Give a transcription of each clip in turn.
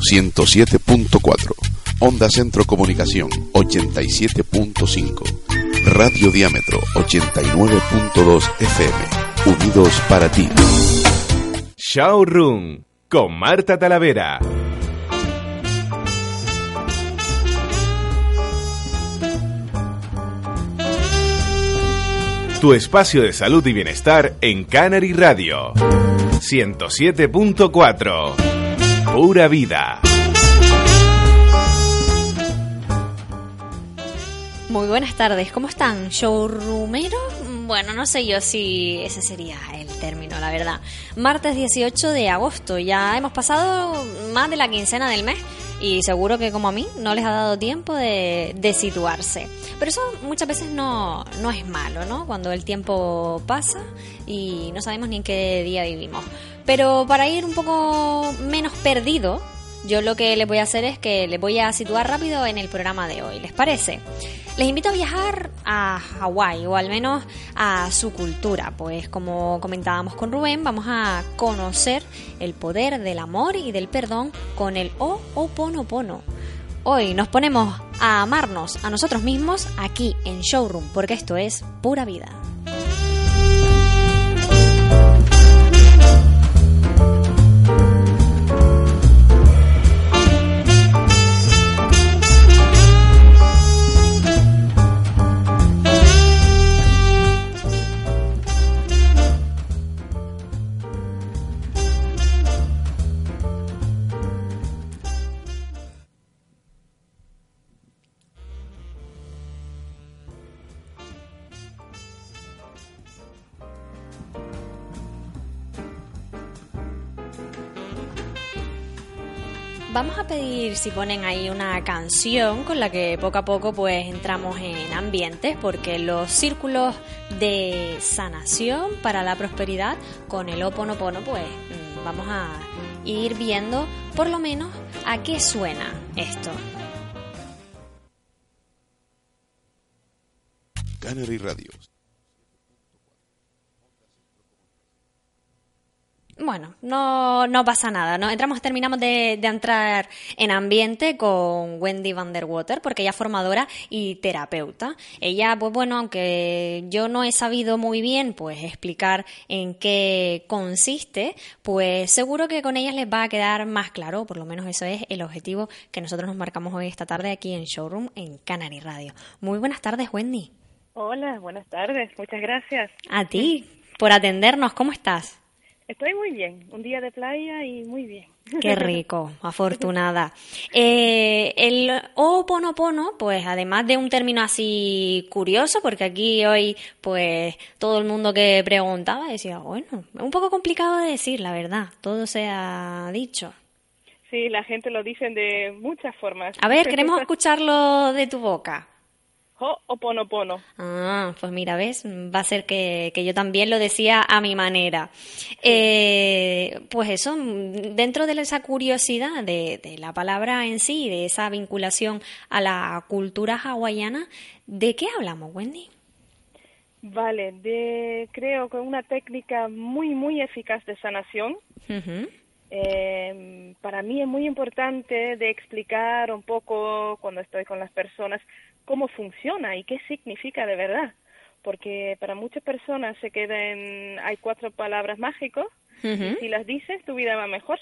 107.4, Onda Centro Comunicación 87.5, Radio Diámetro 89.2 FM, unidos para ti. Showroom con Marta Talavera. Tu espacio de salud y bienestar en Canary Radio. 107.4. Pura vida. Muy buenas tardes, ¿cómo están? ¿Showroomero? Bueno, no sé yo si ese sería el término, la verdad. Martes 18 de agosto, ya hemos pasado más de la quincena del mes y seguro que como a mí no les ha dado tiempo de, de situarse. Pero eso muchas veces no, no es malo, ¿no? Cuando el tiempo pasa y no sabemos ni en qué día vivimos. Pero para ir un poco menos perdido, yo lo que les voy a hacer es que les voy a situar rápido en el programa de hoy, ¿les parece? Les invito a viajar a Hawái o al menos a su cultura, pues como comentábamos con Rubén, vamos a conocer el poder del amor y del perdón con el Ho'oponopono. Hoy nos ponemos a amarnos a nosotros mismos aquí en Showroom, porque esto es pura vida. Si ponen ahí una canción con la que poco a poco pues entramos en ambientes porque los círculos de sanación para la prosperidad con el Oponopono pues mm, vamos a ir viendo por lo menos a qué suena esto. Canary Radio. Bueno, no, no pasa nada, ¿no? Entramos, terminamos de, de, entrar en ambiente con Wendy van der Water, porque ella es formadora y terapeuta. Ella, pues bueno, aunque yo no he sabido muy bien, pues explicar en qué consiste, pues seguro que con ellas les va a quedar más claro, por lo menos eso es el objetivo que nosotros nos marcamos hoy esta tarde aquí en Showroom en Canary Radio. Muy buenas tardes, Wendy. Hola, buenas tardes, muchas gracias. A ti, por atendernos, ¿cómo estás? Estoy muy bien, un día de playa y muy bien. Qué rico, afortunada. Eh, el Oponopono, pues además de un término así curioso, porque aquí hoy, pues todo el mundo que preguntaba decía, bueno, es un poco complicado de decir, la verdad, todo se ha dicho. Sí, la gente lo dice de muchas formas. A ver, queremos escucharlo de tu boca. Ho'oponopono. Ah, pues mira, ves, va a ser que, que yo también lo decía a mi manera. Eh, pues eso, dentro de esa curiosidad de, de, la palabra en sí, de esa vinculación a la cultura hawaiana, ¿de qué hablamos, Wendy? Vale, de, creo que una técnica muy, muy eficaz de sanación. Uh -huh. eh, para mí es muy importante de explicar un poco cuando estoy con las personas cómo funciona y qué significa de verdad. Porque para muchas personas se queda en, hay cuatro palabras mágicas, uh -huh. y si las dices tu vida va mejor.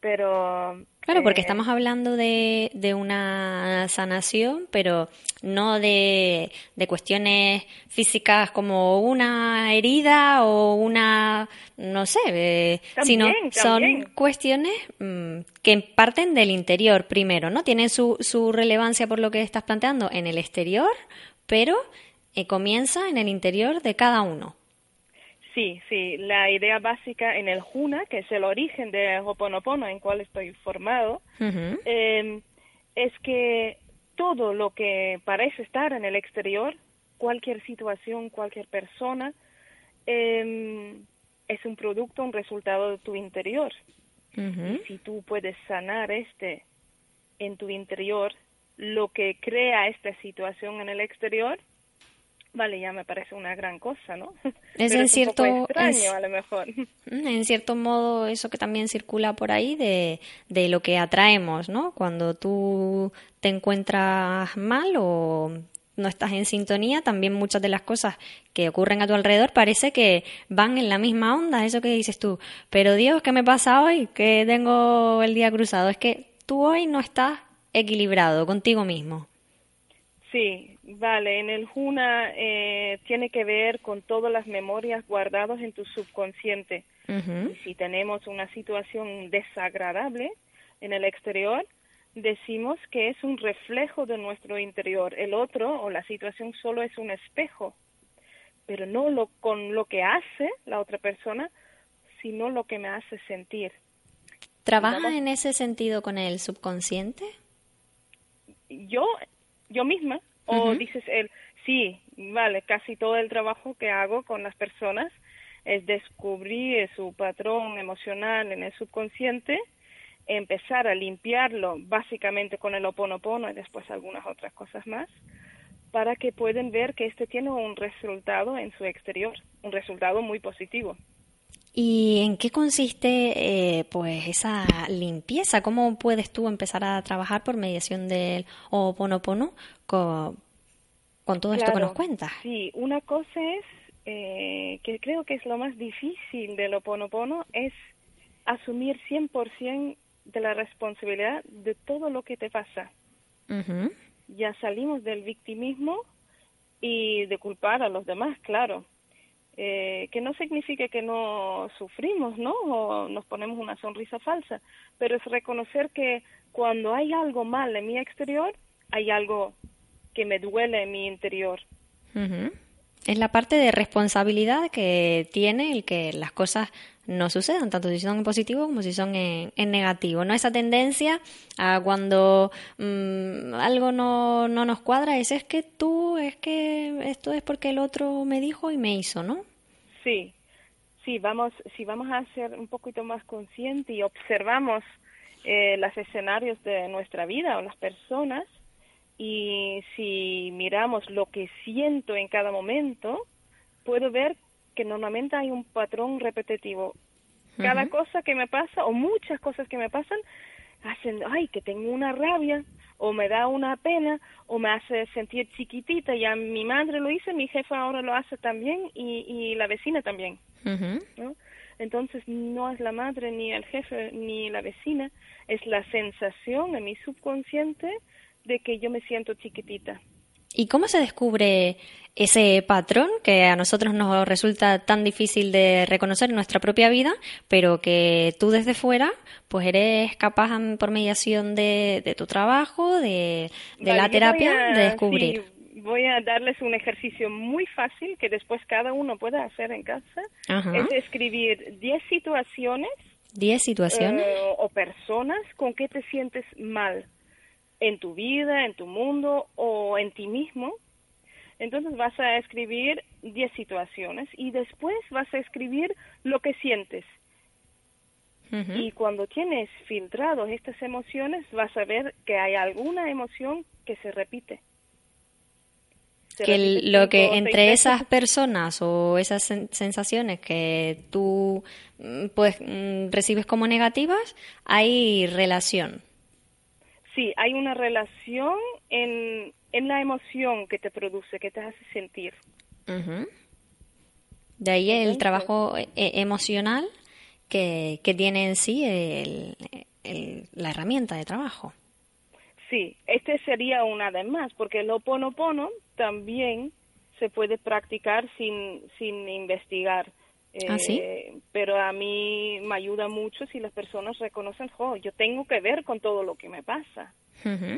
Pero... Claro, porque eh, estamos hablando de, de, una sanación, pero no de, de, cuestiones físicas como una herida o una, no sé, eh, también, sino también. son cuestiones mmm, que parten del interior primero, ¿no? Tienen su, su relevancia por lo que estás planteando en el exterior, pero eh, comienza en el interior de cada uno. Sí, sí, la idea básica en el Juna, que es el origen de Hoponopono, en cual estoy formado, uh -huh. eh, es que todo lo que parece estar en el exterior, cualquier situación, cualquier persona, eh, es un producto, un resultado de tu interior. Uh -huh. Y si tú puedes sanar este en tu interior, lo que crea esta situación en el exterior vale, ya me parece una gran cosa, ¿no? Es en cierto extraño, a lo mejor. Mm, en cierto modo eso que también circula por ahí de, de lo que atraemos, ¿no? Cuando tú te encuentras mal o no estás en sintonía, también muchas de las cosas que ocurren a tu alrededor parece que van en la misma onda, eso que dices tú. Pero Dios, ¿qué me pasa hoy? Que tengo el día cruzado. Es que tú hoy no estás equilibrado contigo mismo. Sí, vale. En el Juna eh, tiene que ver con todas las memorias guardadas en tu subconsciente. Si tenemos una situación desagradable en el exterior, decimos que es un reflejo de nuestro interior. El otro o la situación solo es un espejo, pero no lo, con lo que hace la otra persona, sino lo que me hace sentir. ¿Trabajas en ese sentido con el subconsciente? Yo, yo misma, o dices él, sí, vale, casi todo el trabajo que hago con las personas es descubrir su patrón emocional en el subconsciente empezar a limpiarlo básicamente con el oponopono y después algunas otras cosas más para que puedan ver que este tiene un resultado en su exterior, un resultado muy positivo. ¿Y en qué consiste eh, pues esa limpieza? ¿Cómo puedes tú empezar a trabajar por mediación del Oponopono con, con todo esto que nos cuentas? Sí, una cosa es eh, que creo que es lo más difícil del Oponopono es asumir 100% de la responsabilidad de todo lo que te pasa. Ya salimos del victimismo y de culpar a los demás, claro. Eh, que no significa que no sufrimos, ¿no? O nos ponemos una sonrisa falsa, pero es reconocer que cuando hay algo mal en mi exterior, hay algo que me duele en mi interior. Es la parte de responsabilidad que tiene el que las cosas no sucedan, tanto si son en positivo como si son en, negativo. No esa tendencia a cuando mm, algo no, no nos cuadra, es, es que tú, es que esto es porque el otro me dijo y me hizo, ¿no? Sí, sí, vamos, si vamos a ser un poquito más conscientes y observamos eh, los escenarios de nuestra vida o las personas, y si miramos lo que siento en cada momento, puedo ver que normalmente hay un patrón repetitivo. Cada cosa que me pasa, o muchas cosas que me pasan, hacen, ay, que tengo una rabia, o me da una pena, o me hace sentir chiquitita. Ya mi madre lo hizo, mi jefa ahora lo hace también, y, y la vecina también. Entonces no es la madre, ni el jefe, ni la vecina, es la sensación en mi subconsciente de que yo me siento chiquitita. ¿Y cómo se descubre ese patrón que a nosotros nos resulta tan difícil de reconocer en nuestra propia vida, pero que tú desde fuera pues eres capaz por mediación de, tu trabajo, de, la terapia, de descubrir? voy a darles un ejercicio muy fácil que después cada uno pueda hacer en casa. Es escribir 10 situaciones. 10 situaciones. Eh, o personas con que te sientes mal en tu vida, en tu mundo o en ti mismo. Entonces vas a escribir 10 situaciones y después vas a escribir lo que sientes. Y cuando tienes filtrados estas emociones, vas a ver que hay alguna emoción que se repite. que lo que entre esas personas o esas sensaciones que tú mm, pues mm, recibes como negativas, hay relación. Sí, hay una relación en, en la emoción que te produce, que te hace sentir. De ahí el trabajo e, emocional que, que, tiene en sí la herramienta de trabajo. Sí, este sería una de más, porque el oponopono también se puede practicar sin, sin investigar. ¿Ah, eh, pero a mí me ayuda mucho si las personas reconocen, yo tengo que ver con todo lo que me pasa. Mm.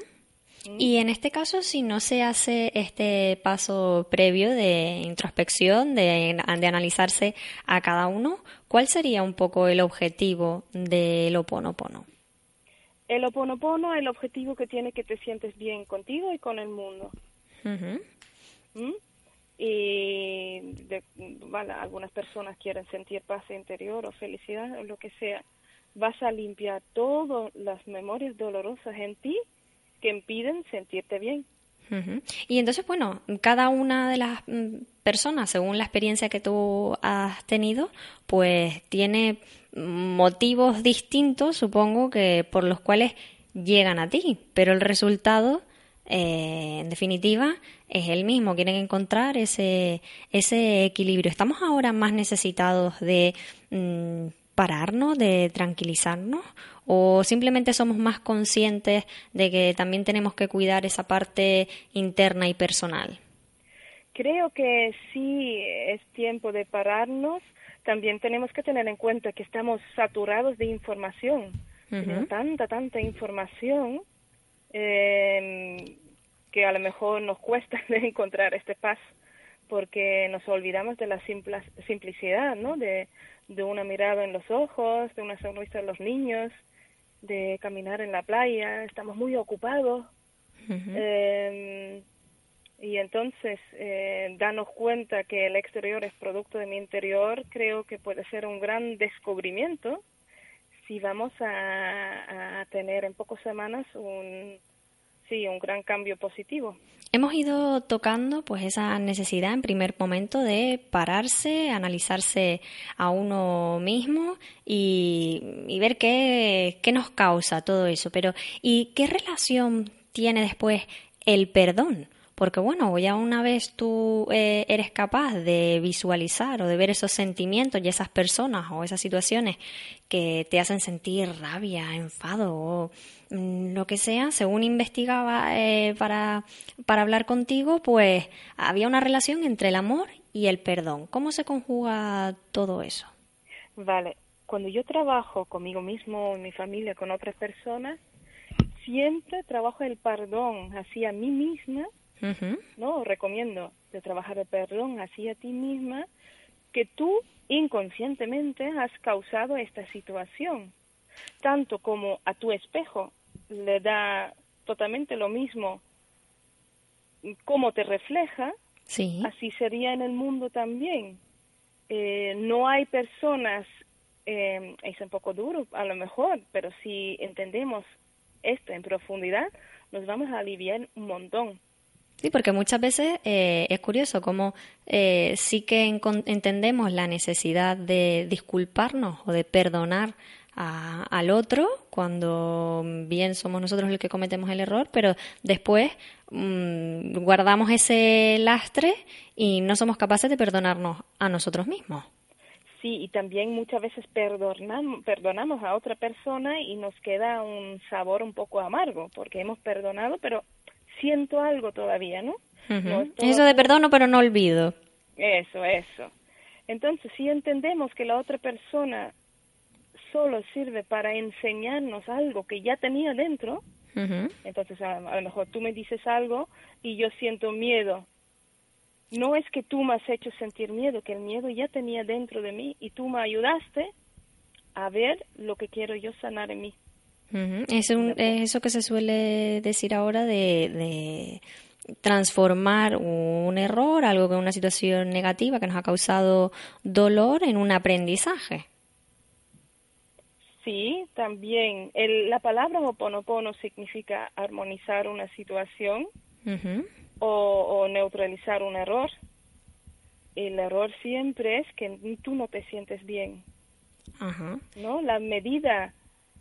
Y en este caso, si no se hace este paso previo de introspección, de, de analizarse a cada uno, ¿cuál sería un poco el objetivo del oponopono? El oponopono, el objetivo que tiene que te sientes bien contigo y con el mundo y de, algunas personas quieren sentir paz interior o felicidad o lo que sea, vas a limpiar todas las memorias dolorosas en ti que impiden sentirte bien. Y entonces, bueno, cada una de las mm, personas, según la experiencia que tú has tenido, pues tiene motivos distintos, supongo, que por los cuales llegan a ti, pero el resultado, eh, en definitiva, es el mismo. Quieren encontrar ese, ese equilibrio. Estamos ahora más necesitados de mm, pararnos, de tranquilizarnos, o simplemente somos más conscientes de que también tenemos que cuidar esa parte interna y personal. Creo que sí es tiempo de pararnos. También tenemos que tener en cuenta que estamos saturados de información tanta, tanta información eh, que a lo mejor nos cuesta encontrar este paz porque nos olvidamos de la simplicidad, ¿no? De, de una mirada en los ojos, de una sonrisa en los niños, de caminar en la playa, estamos muy ocupados. eh, y entonces, eh, darnos cuenta que el exterior es producto de mi interior, creo que puede ser un gran descubrimiento si vamos a, tener en pocas semanas un, sí, un gran cambio positivo. Hemos ido tocando pues esa necesidad en primer momento de pararse, analizarse a uno mismo y, y ver qué, qué nos causa todo eso. Pero ¿y qué relación tiene después el perdón? Porque bueno, ya una vez tú eh, eres capaz de visualizar o de ver esos sentimientos y esas personas o esas situaciones que te hacen sentir rabia, enfado o mm, lo que sea, según investigaba eh, para, para hablar contigo, pues había una relación entre el amor y el perdón. ¿Cómo se conjuga todo eso? Vale, cuando yo trabajo conmigo mismo, en mi familia, con otras personas, siempre trabajo el perdón hacia mí misma ¿no? Recomiendo de trabajar el perdón hacia ti misma que tú inconscientemente has causado esta situación, tanto como a tu espejo le da totalmente lo mismo cómo te refleja, así sería en el mundo también. Eh, no hay personas, eh, es un poco duro a lo mejor, pero si entendemos esto en profundidad, nos vamos a aliviar un montón. Sí, porque muchas veces eh, es curioso cómo eh, sí que entendemos la necesidad de disculparnos o de perdonar al otro cuando bien somos nosotros los que cometemos el error, pero después mm, guardamos ese lastre y no somos capaces de perdonarnos a nosotros mismos. Sí, y también muchas veces perdonamos, perdonamos a otra persona y nos queda un sabor un poco amargo, porque hemos perdonado, pero siento algo todavía, ¿no? Eso de perdono, pero no olvido. Eso, eso. Entonces, si entendemos que la otra persona solo sirve para enseñarnos algo que ya tenía dentro, entonces a, lo mejor tú me dices algo y yo siento miedo. No es que tú me has hecho sentir miedo, que el miedo ya tenía dentro de mí y tú me ayudaste a ver lo que quiero yo sanar en mí es, eso que se suele decir ahora de, transformar un error, algo que una situación negativa que nos ha causado dolor, en un aprendizaje. Sí, también. la palabra oponopono significa armonizar una situación o, neutralizar un error. El error siempre es que tú no te sientes bien. ¿No? La medida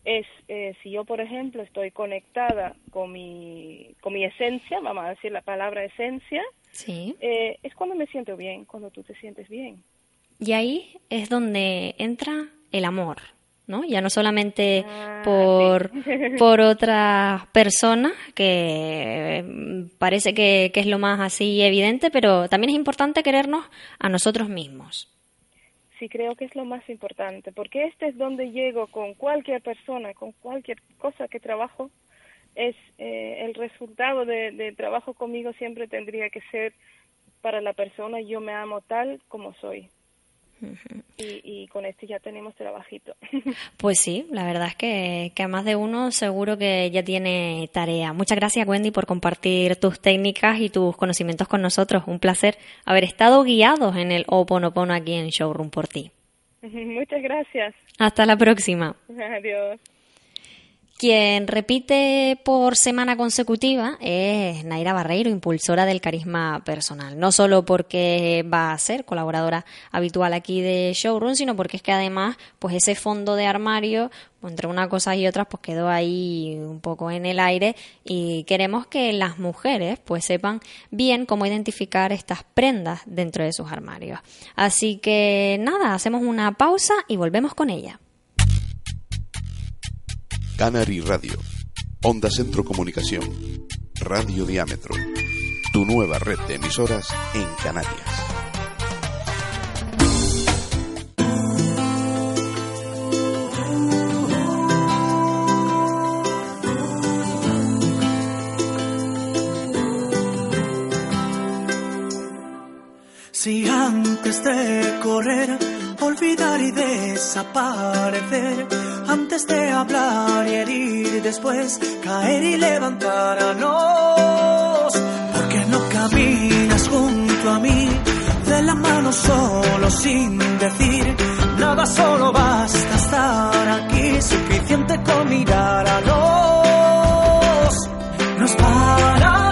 es eh, si yo, por ejemplo, estoy conectada con mi, con mi esencia, vamos a decir la palabra esencia, sí. Eh, es cuando me siento bien, cuando tú te sientes bien. Y ahí es donde entra el amor, ¿no? Ya no solamente ah, por, por otra persona, que mm, parece que, que es lo más así evidente, pero también es importante querernos a nosotros mismos sí creo que es lo más importante, porque este es donde llego con cualquier persona, con cualquier cosa que trabajo, es eh, el resultado de, trabajo conmigo siempre tendría que ser para la persona, yo me amo tal como soy. Y, con esto ya tenemos trabajito. Pues sí, la verdad es que, que a más de uno seguro que ya tiene tarea. Muchas gracias Wendy por compartir tus técnicas y tus conocimientos con nosotros. Un placer haber estado guiados en el Oponopono aquí en Showroom por ti. Muchas gracias. Hasta la próxima. Adiós. Quien repite por semana consecutiva es Naira Barreiro, impulsora del carisma personal. No solo porque va a ser colaboradora habitual aquí de Showroom, sino porque es que además, pues ese fondo de armario, entre una cosa y otra, pues quedó ahí un poco en el aire y queremos que las mujeres pues sepan bien cómo identificar estas prendas dentro de sus armarios. Así que nada, hacemos una pausa y volvemos con ella. Canary Radio, Onda Centro Comunicación, Radio Diámetro, tu nueva red de emisoras en Canarias. Si antes de correr, olvidar y desaparecer antes de hablar y herir, después caer y levantarnos. Porque no caminas junto a mí, de la mano solo sin decir nada, solo basta estar aquí, suficiente con mirar a los. No es para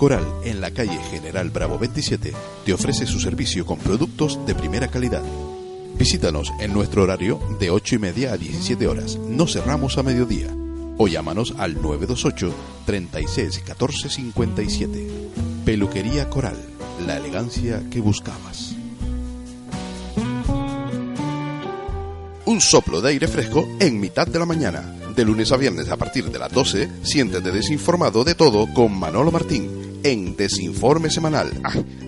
Coral en la calle General Bravo 27 te ofrece su servicio con productos de primera calidad. Visítanos en nuestro horario de 8 y media a 17 horas. No cerramos a mediodía. O llámanos al 928 36 14 57. Peluquería Coral, la elegancia que buscabas. Un soplo de aire fresco en mitad de la mañana. De lunes a viernes a partir de las 12, siéntete desinformado de todo con Manolo Martín en Desinforme Semanal.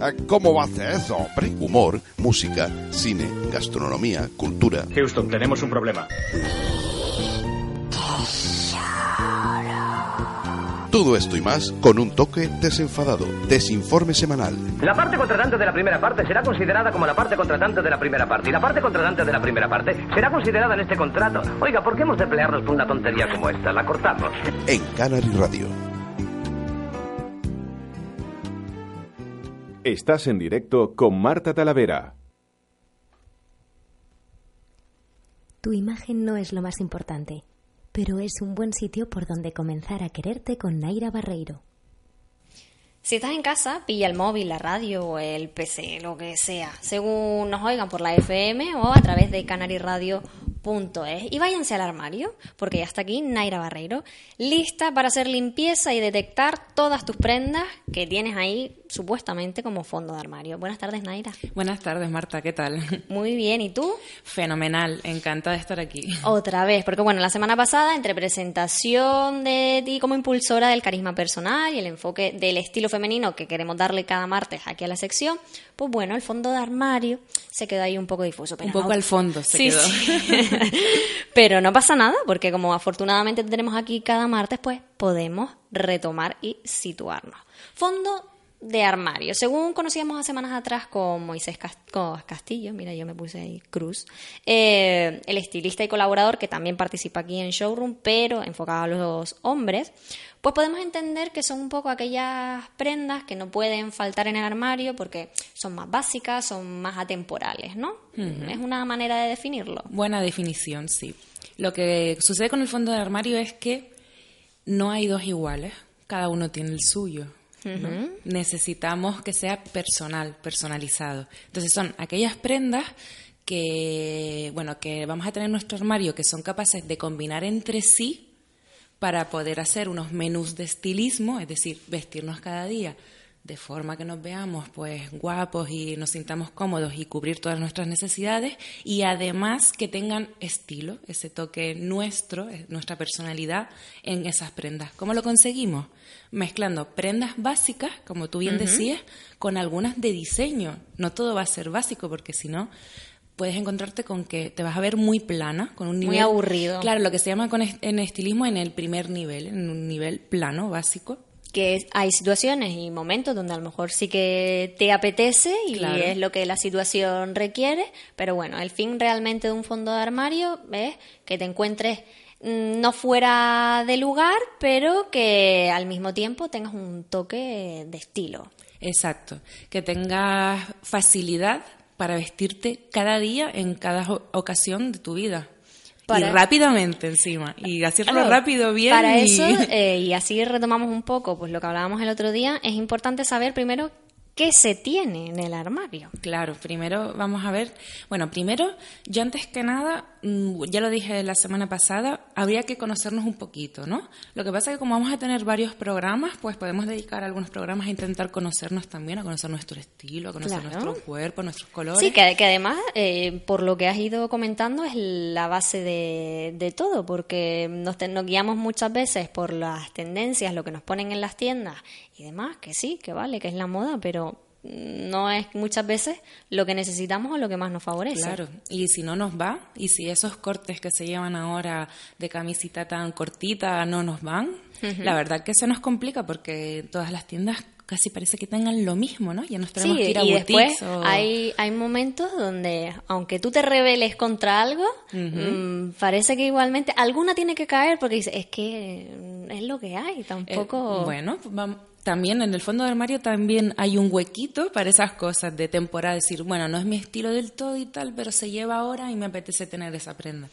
Ah, ¿Cómo va a hacer eso, hombre? Humor, música, cine, gastronomía, cultura. Houston, tenemos un problema. Todo esto y más con un toque desenfadado. Desinforme semanal. La parte contratante de la primera parte será considerada como la parte contratante de la primera parte. Y la parte contratante de la primera parte será considerada en este contrato. Oiga, ¿por qué hemos de pelearnos por una tontería como esta? La cortamos. En Canary Radio. Estás en directo con Marta Talavera. Tu imagen no es lo más importante pero es un buen sitio por donde comenzar a quererte con Naira Barreiro. Si estás en casa, pilla el móvil, la radio o el PC, lo que sea, según nos oigan por la FM o a través de Canary Radio punto es. Y váyanse al armario, porque ya está aquí Naira Barreiro, lista para hacer limpieza y detectar todas tus prendas que tienes ahí supuestamente como fondo de armario. Buenas tardes, Naira. Buenas tardes, Marta, ¿qué tal? Muy bien, ¿y tú? Fenomenal, encantada de estar aquí. Otra vez, porque bueno, la semana pasada, entre presentación de ti como impulsora del carisma personal y el enfoque del estilo femenino que queremos darle cada martes aquí a la sección, pues bueno, el fondo de armario se quedó ahí un poco difuso. un poco al fondo se quedó. pero no pasa nada, porque como afortunadamente tenemos aquí cada martes, pues podemos retomar y situarnos. Fondo de armario. Según conocíamos hace semanas atrás con Moisés Castillo, mira, yo me puse ahí Cruz, eh, el estilista y colaborador que también participa aquí en Showroom, pero enfocado a los hombres, pues podemos entender que son un poco aquellas prendas que no pueden faltar en el armario porque son más básicas, son más atemporales, ¿no? Es una manera de definirlo. Buena definición, sí. Lo que sucede con el fondo de armario es que no hay dos iguales, cada uno tiene el suyo. Necesitamos que sea personal, personalizado. Entonces son aquellas prendas que, bueno, que vamos a tener en nuestro armario que son capaces de combinar entre sí para poder hacer unos menús de estilismo, es decir, vestirnos cada día de forma que nos veamos pues guapos y nos sintamos cómodos y cubrir todas nuestras necesidades y además que tengan estilo, ese toque nuestro, eh, nuestra personalidad en esas prendas. ¿Cómo lo conseguimos? Mezclando prendas básicas, como tú bien decías, con algunas de diseño. No todo va a ser básico porque si no puedes encontrarte con que te vas a ver muy plana, con un nivel... Muy aburrido. Claro, lo que se llama con en estilismo en el primer nivel, en un nivel plano, básico que hay situaciones y momentos donde a lo mejor sí que te apetece y es lo que la situación requiere, pero bueno, el fin realmente de un fondo de armario es que te encuentres mm, no fuera de lugar, pero que al mismo tiempo tengas un toque de estilo. Exacto, que tengas facilidad para vestirte cada día en cada ocasión de tu vida y rápidamente encima. Y hacerlo rápido, bien. Para eso, eh, y así retomamos un poco pues lo que hablábamos el otro día, es importante saber primero ¿Qué se tiene en el armario? Claro, primero vamos a ver, bueno, primero, yo antes que nada, ya lo dije la semana pasada, habría que conocernos un poquito, ¿no? Lo que pasa es que como vamos a tener varios programas, pues podemos dedicar algunos programas a intentar conocernos también, a conocer nuestro estilo, a conocer nuestro cuerpo, nuestros colores. Sí, que, además, eh, por lo que has ido comentando, es la base de, todo, porque nos, nos guiamos muchas veces por las tendencias, lo que nos ponen en las tiendas y demás, que sí, que vale, que es la moda, pero no es muchas veces lo que necesitamos o lo que más nos favorece. Claro, y si no nos va, y si esos cortes que se llevan ahora de camisita tan cortita no nos van, la verdad que se nos complica porque todas las tiendas casi parece que tengan lo mismo, ¿no? Ya nos tenemos que ir a y después hay, hay momentos donde, aunque tú te rebeles contra algo, mm, parece que igualmente alguna tiene que caer porque dice, es que es lo que hay, tampoco... Eh, bueno, vamos también en el fondo del armario también hay un huequito para esas cosas de temporada, decir, bueno, no es mi estilo del todo y tal, pero se lleva ahora y me apetece tener esa prenda.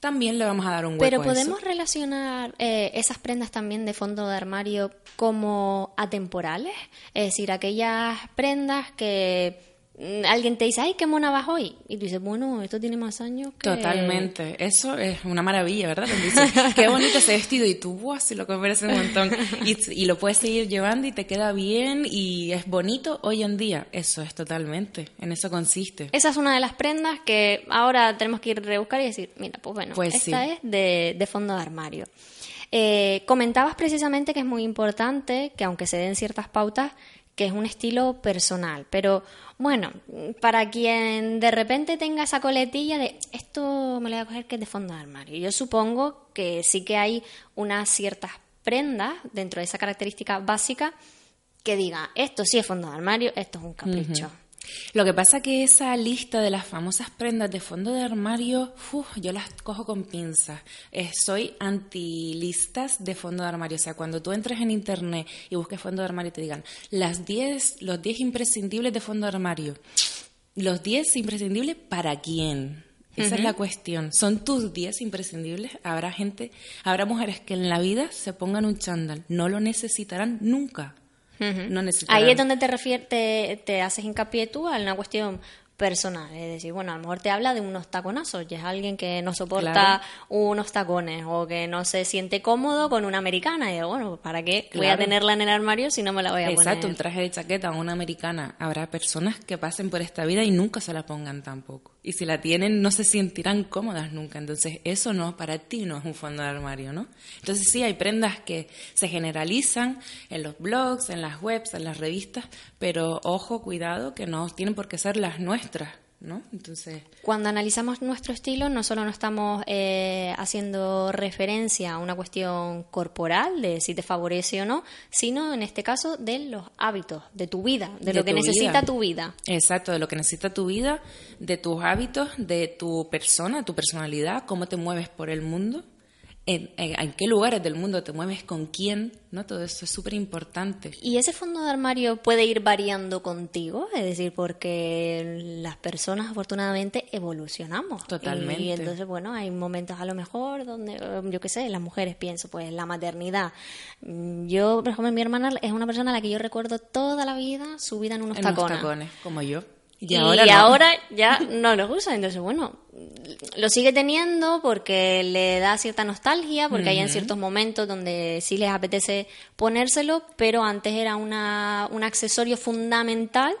También le vamos a dar un hueco. Pero podemos relacionar eh, esas prendas también de fondo de armario como atemporales, es decir, aquellas prendas que alguien te dice, ay, qué mona vas hoy. Y tú dices, bueno, esto tiene más años que... Totalmente. Eso es una maravilla, ¿verdad? dices, qué bonito ese vestido. Y tú, ¡buah! Se lo compras un montón. Y, lo puedes seguir llevando y te queda bien y es bonito hoy en día. Eso es totalmente. En eso consiste. Esa es una de las prendas que ahora tenemos que ir a rebuscar y decir, mira, pues bueno, pues esta es de, de, fondo de armario. Eh, comentabas precisamente que es muy importante que aunque se den ciertas pautas, que es un estilo personal, pero bueno, para quien de repente tenga esa coletilla de esto me lo voy a coger que es de fondo de armario, yo supongo que sí que hay unas ciertas prendas dentro de esa característica básica que diga, esto sí es fondo de armario, esto es un capricho. Lo que pasa que esa lista de las famosas prendas de fondo de armario, yo las cojo con pinzas. Eh, soy anti-listas de fondo de armario. O sea, cuando tú entres en internet y busques fondo de armario y te digan las 10, los 10 imprescindibles de fondo de armario. Los 10 imprescindibles para quién? Esa es la cuestión. ¿Son tus 10 imprescindibles? Habrá gente, habrá mujeres que en la vida se pongan un chándal. No lo necesitarán nunca. No Ahí es donde te, refieres, te, te haces hincapié tú a una cuestión personal. Es decir, bueno, a lo mejor te habla de unos taconazos y es alguien que no soporta unos tacones o que no se siente cómodo con una americana. Y digo, bueno, ¿para qué voy a tenerla en el armario si no me la voy a poner? Exacto, un traje de chaqueta o una americana. Habrá personas que pasen por esta vida y nunca se la pongan tampoco. Y si la tienen, no se sentirán cómodas nunca. Entonces, eso no, para ti no es un fondo de armario, ¿no? Entonces, sí, hay prendas que se generalizan en los blogs, en las webs, en las revistas, pero ojo, cuidado, que no tienen por qué ser las nuestras. ¿No? Entonces... Cuando analizamos nuestro estilo, no solo no estamos eh, haciendo referencia a una cuestión corporal, de si te favorece o no, sino en este caso de los hábitos, de tu vida, de, lo que necesita tu vida. Exacto, de lo que necesita tu vida, de tus hábitos, de tu persona, tu personalidad, cómo te mueves por el mundo en, qué lugares del mundo te mueves, con quién, ¿no? Todo eso es súper importante. ¿Y ese fondo de armario puede ir variando contigo? Es decir, porque las personas afortunadamente evolucionamos. Totalmente. Y entonces, bueno, hay momentos a lo mejor donde, yo qué sé, las mujeres pienso, pues la maternidad. Yo, por ejemplo, mi hermana es una persona a la que yo recuerdo toda la vida subida en unos en tacones. Unos tacones, como yo. Y, ahora, ya no los usa. Entonces, bueno, lo sigue teniendo porque le da cierta nostalgia, porque hay en ciertos momentos donde sí les apetece ponérselo, pero antes era una, un accesorio fundamental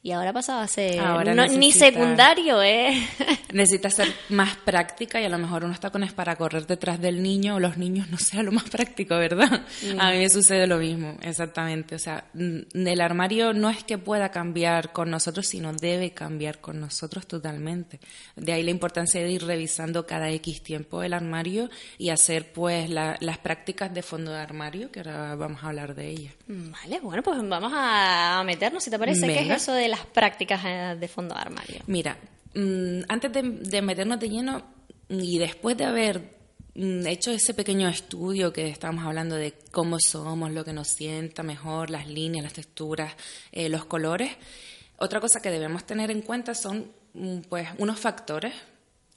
y ahora pasaba a ser ni secundario, ¿eh? necesita ser más práctica y a lo mejor unos tacones para correr detrás del niño o los niños no sea lo más práctico, ¿verdad? A mí me sucede lo mismo, exactamente. O sea, el armario no es que pueda cambiar con nosotros, sino debe cambiar con nosotros totalmente. De ahí la importancia de ir revisando cada X tiempo el armario y hacer pues las prácticas de fondo de armario, que ahora vamos a hablar de ellas. Vale, bueno, pues vamos a meternos, si te parece, ¿qué es eso de las prácticas eh, de fondo armario? Mira, mm, antes de, meternos de lleno y después de haber mm, hecho ese pequeño estudio que estábamos hablando de cómo somos, lo que nos sienta mejor, las líneas, las texturas, eh, los colores, otra cosa que debemos tener en cuenta son mm, pues unos factores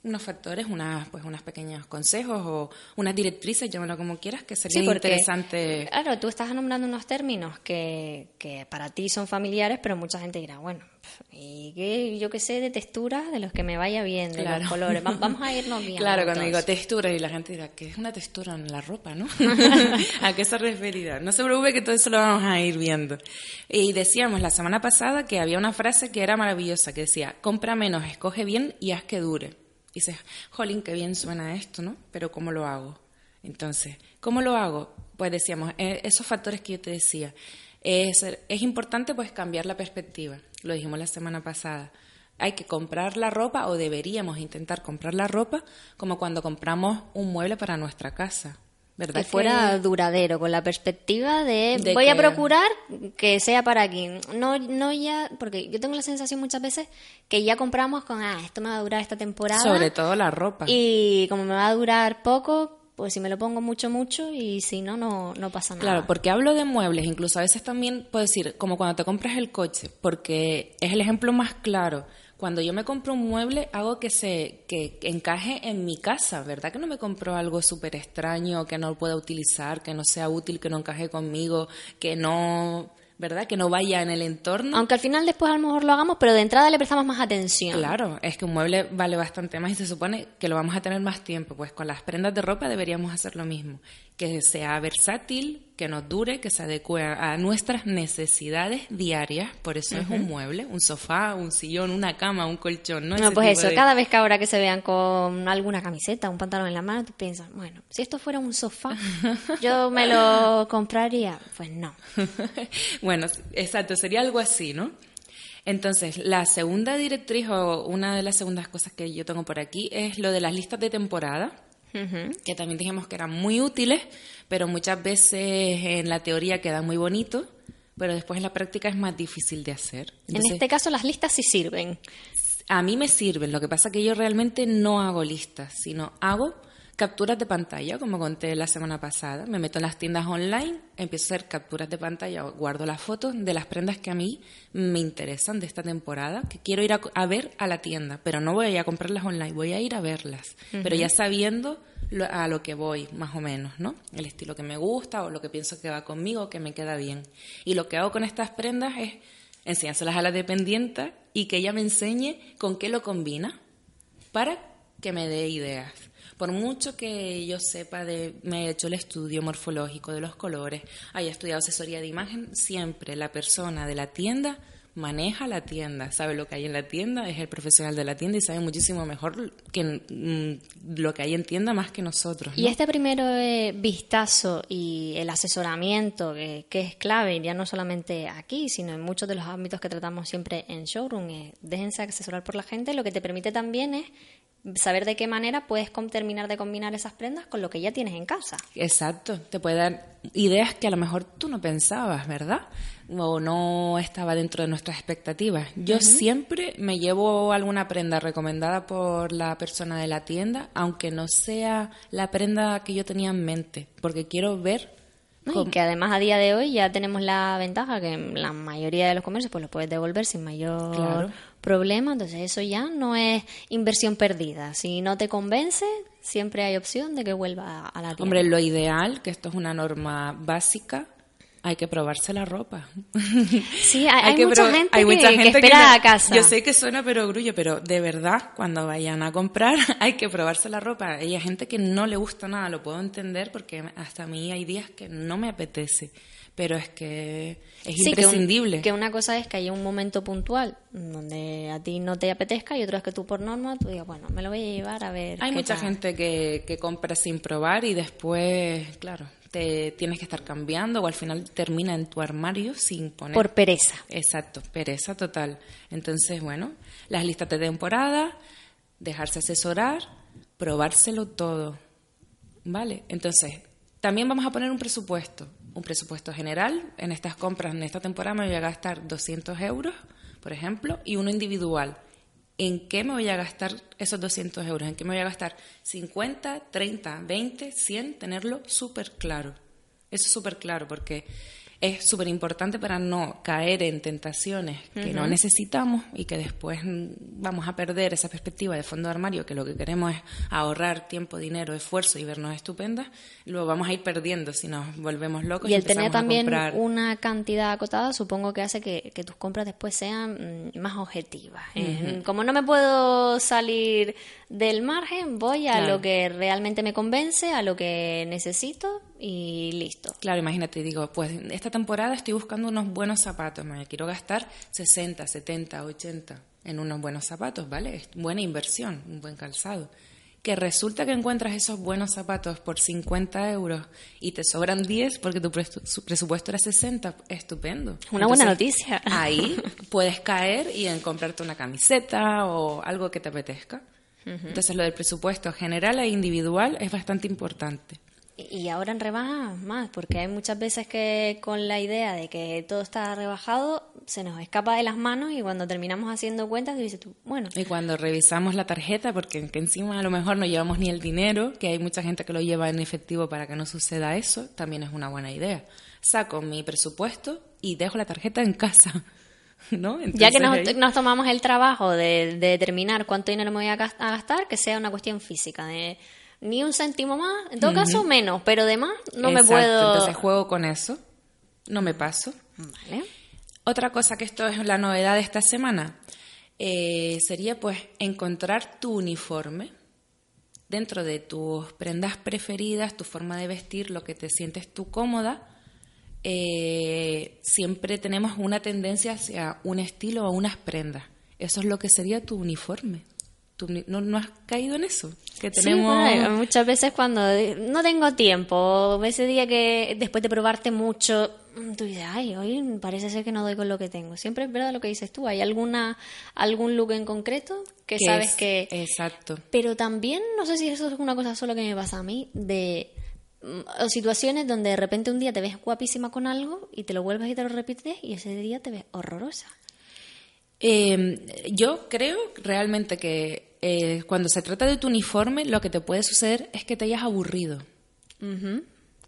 unos factores, unas, pues, unos pequeños consejos o unas directrices, llámalo como quieras, que sería interesante. Claro, tú estás nombrando unos términos que, que para ti son familiares, pero mucha gente dirá, bueno, y que yo qué sé de texturas de los que me vaya bien, de los colores. vamos a irnos bien. Claro, cuando digo textura y la gente dirá, que es una textura en la ropa, no? ¿A qué se referirá? No se preocupe que todo eso lo vamos a ir viendo. Y decíamos la semana pasada que había una frase que era maravillosa, que decía, compra menos, escoge bien y haz que dure. Dices, jolín, qué bien suena esto, ¿no? Pero ¿cómo lo hago? Entonces, ¿cómo lo hago? Pues decíamos, eh, esos factores que yo te decía. Es, es importante pues cambiar la perspectiva, lo dijimos la semana pasada. Hay que comprar la ropa o deberíamos intentar comprar la ropa como cuando compramos un mueble para nuestra casa. ¿Verdad? Que fuera duradero, con la perspectiva de, voy a procurar que sea para aquí. No, no ya, porque yo tengo la sensación muchas veces que ya compramos con, ah, esto me va a durar esta temporada. Sobre todo la ropa. Y como me va a durar poco, pues si me lo pongo mucho, mucho y si no, no, no pasa nada. Claro, porque hablo de muebles, incluso a veces también puedo decir, como cuando te compras el coche, porque es el ejemplo más claro cuando yo me compro un mueble, hago que se que encaje en mi casa, ¿verdad? Que no me compro algo súper extraño, que no pueda utilizar, que no sea útil, que no encaje conmigo, que no ¿verdad? Que no vaya en el entorno. Aunque al final después a lo mejor lo hagamos, pero de entrada le prestamos más atención. Claro, es que un mueble vale bastante más y se supone que lo vamos a tener más tiempo. Pues con las prendas de ropa deberíamos hacer lo mismo. Que sea versátil, que nos dure, que se adecue a nuestras necesidades diarias. Por eso es un mueble, un sofá, un sillón, una cama, un colchón. No, no pues eso, cada vez que ahora que se vean con alguna camiseta, un pantalón en la mano, tú piensas, bueno, si esto fuera un sofá, yo me lo compraría. Pues no. Bueno, exacto, sería algo así, ¿no? Entonces, la segunda directriz o una de las segundas cosas que yo tengo por aquí es lo de las listas de temporada. Que también dijimos que eran muy útiles, pero muchas veces en la teoría queda muy bonito, pero después en la práctica es más difícil de hacer. en este caso las listas sí sirven. A mí me sirven, lo que pasa es que yo realmente no hago listas, sino hago capturas de pantalla, como conté la semana pasada. Me meto en las tiendas online, empiezo a hacer capturas de pantalla, guardo las fotos de las prendas que a mí me interesan de esta temporada, que quiero ir a, ver a la tienda, pero no voy a ir a comprarlas online, voy a ir a verlas, pero ya sabiendo a lo que voy, más o menos, ¿no? El estilo que me gusta o lo que pienso que va conmigo, que me queda bien. Y lo que hago con estas prendas es enseñárselas a la dependiente y que ella me enseñe con qué lo combina para que me dé ideas. Por mucho que yo sepa de, me he hecho el estudio morfológico de los colores, haya estudiado asesoría de imagen, siempre la persona de la tienda maneja la tienda, sabe lo que hay en la tienda, es el profesional de la tienda y sabe muchísimo mejor que mm, lo que hay en tienda más que nosotros. Y este primero eh, vistazo y el asesoramiento, que, es clave, ya no solamente aquí, sino en muchos de los ámbitos que tratamos siempre en showroom, es déjense asesorar por la gente, lo que te permite también es saber de qué manera puedes terminar de combinar esas prendas con lo que ya tienes en casa. Exacto, te puede dar ideas que a lo mejor tú no pensabas, ¿verdad? O no estaba dentro de nuestras expectativas. Yo siempre me llevo alguna prenda recomendada por la persona de la tienda, aunque no sea la prenda que yo tenía en mente, porque quiero ver y que además a día de hoy ya tenemos la ventaja que la mayoría de los comercios pues los puedes devolver sin mayor problema, entonces eso ya no es inversión perdida. Si no te convence, siempre hay opción de que vuelva a la tienda. Hombre, lo ideal, que esto es una norma básica, hay que probarse la ropa. Sí, hay, mucha, gente hay mucha que, gente que espera a casa. Yo sé que suena pero grullo, pero de verdad, cuando vayan a comprar, hay que probarse la ropa. Hay gente que no le gusta nada, lo puedo entender porque hasta a mí hay días que no me apetece pero es que es imprescindible. Que, una cosa es que haya un momento puntual donde a ti no te apetezca y otra es que tú por norma tú digas, bueno, me lo voy a llevar a ver. Hay mucha gente que, que compra sin probar y después, claro, te tienes que estar cambiando o al final termina en tu armario sin poner. Por pereza. Exacto, pereza total. Entonces, bueno, las listas de temporada, dejarse asesorar, probárselo todo. ¿Vale? Entonces, también vamos a poner un presupuesto un presupuesto general. En estas compras, en esta temporada, me voy a gastar 200 euros, por ejemplo, y uno individual. ¿En qué me voy a gastar esos 200 euros? ¿En qué me voy a gastar 50, 30, 20, 100? Tenerlo súper claro. Eso es súper claro porque es súper importante para no caer en tentaciones que no necesitamos y que después vamos a perder esa perspectiva de fondo de armario, que lo que queremos es ahorrar tiempo, dinero, esfuerzo y vernos estupendas, lo vamos a ir perdiendo si nos volvemos locos. Y, el tener también una cantidad acotada supongo que hace que, tus compras después sean mm, más objetivas. Eh, como no me puedo salir del margen, voy a lo que realmente me convence, a lo que necesito y listo. Claro, imagínate, digo, pues esta temporada estoy buscando unos buenos zapatos, me quiero gastar 60, 70, 80 en unos buenos zapatos, ¿vale? Es buena inversión, un buen calzado. Que resulta que encuentras esos buenos zapatos por 50 euros y te sobran 10 porque tu presupuesto era 60, estupendo. Una buena noticia. Ahí puedes caer y en comprarte una camiseta o algo que te apetezca. Entonces lo del presupuesto general e individual es bastante importante. Y ahora en rebaja más, porque hay muchas veces que con la idea de que todo está rebajado se nos escapa de las manos y cuando terminamos haciendo cuentas dices tú, bueno. Y cuando revisamos la tarjeta, porque encima a lo mejor no llevamos ni el dinero, que hay mucha gente que lo lleva en efectivo para que no suceda eso, también es una buena idea. Saco mi presupuesto y dejo la tarjeta en casa. ya que nos, tomamos el trabajo de, determinar cuánto dinero me voy a gastar, que sea una cuestión física, de ni un céntimo más, en todo caso menos, pero de más no me puedo... Entonces juego con eso, no me paso. Otra cosa que esto es la novedad de esta semana, eh, sería pues encontrar tu uniforme dentro de tus prendas preferidas, tu forma de vestir, lo que te sientes tú cómoda, eh, siempre tenemos una tendencia hacia un estilo o unas prendas. Eso es lo que sería tu uniforme. No, has caído en eso? Que tenemos... muchas veces cuando no tengo tiempo, ese día que después de probarte mucho, tú dices, ay, hoy parece ser que no doy con lo que tengo. Siempre es verdad lo que dices tú. ¿Hay alguna algún look en concreto que, sabes que... Exacto. Pero también, no sé si eso es una cosa solo que me pasa a mí, de mm, o situaciones donde de repente un día te ves guapísima con algo y te lo vuelves y te lo repites y ese día te ves horrorosa. Eh, yo creo realmente que eh, cuando se trata de tu uniforme, lo que te puede suceder es que te hayas aburrido.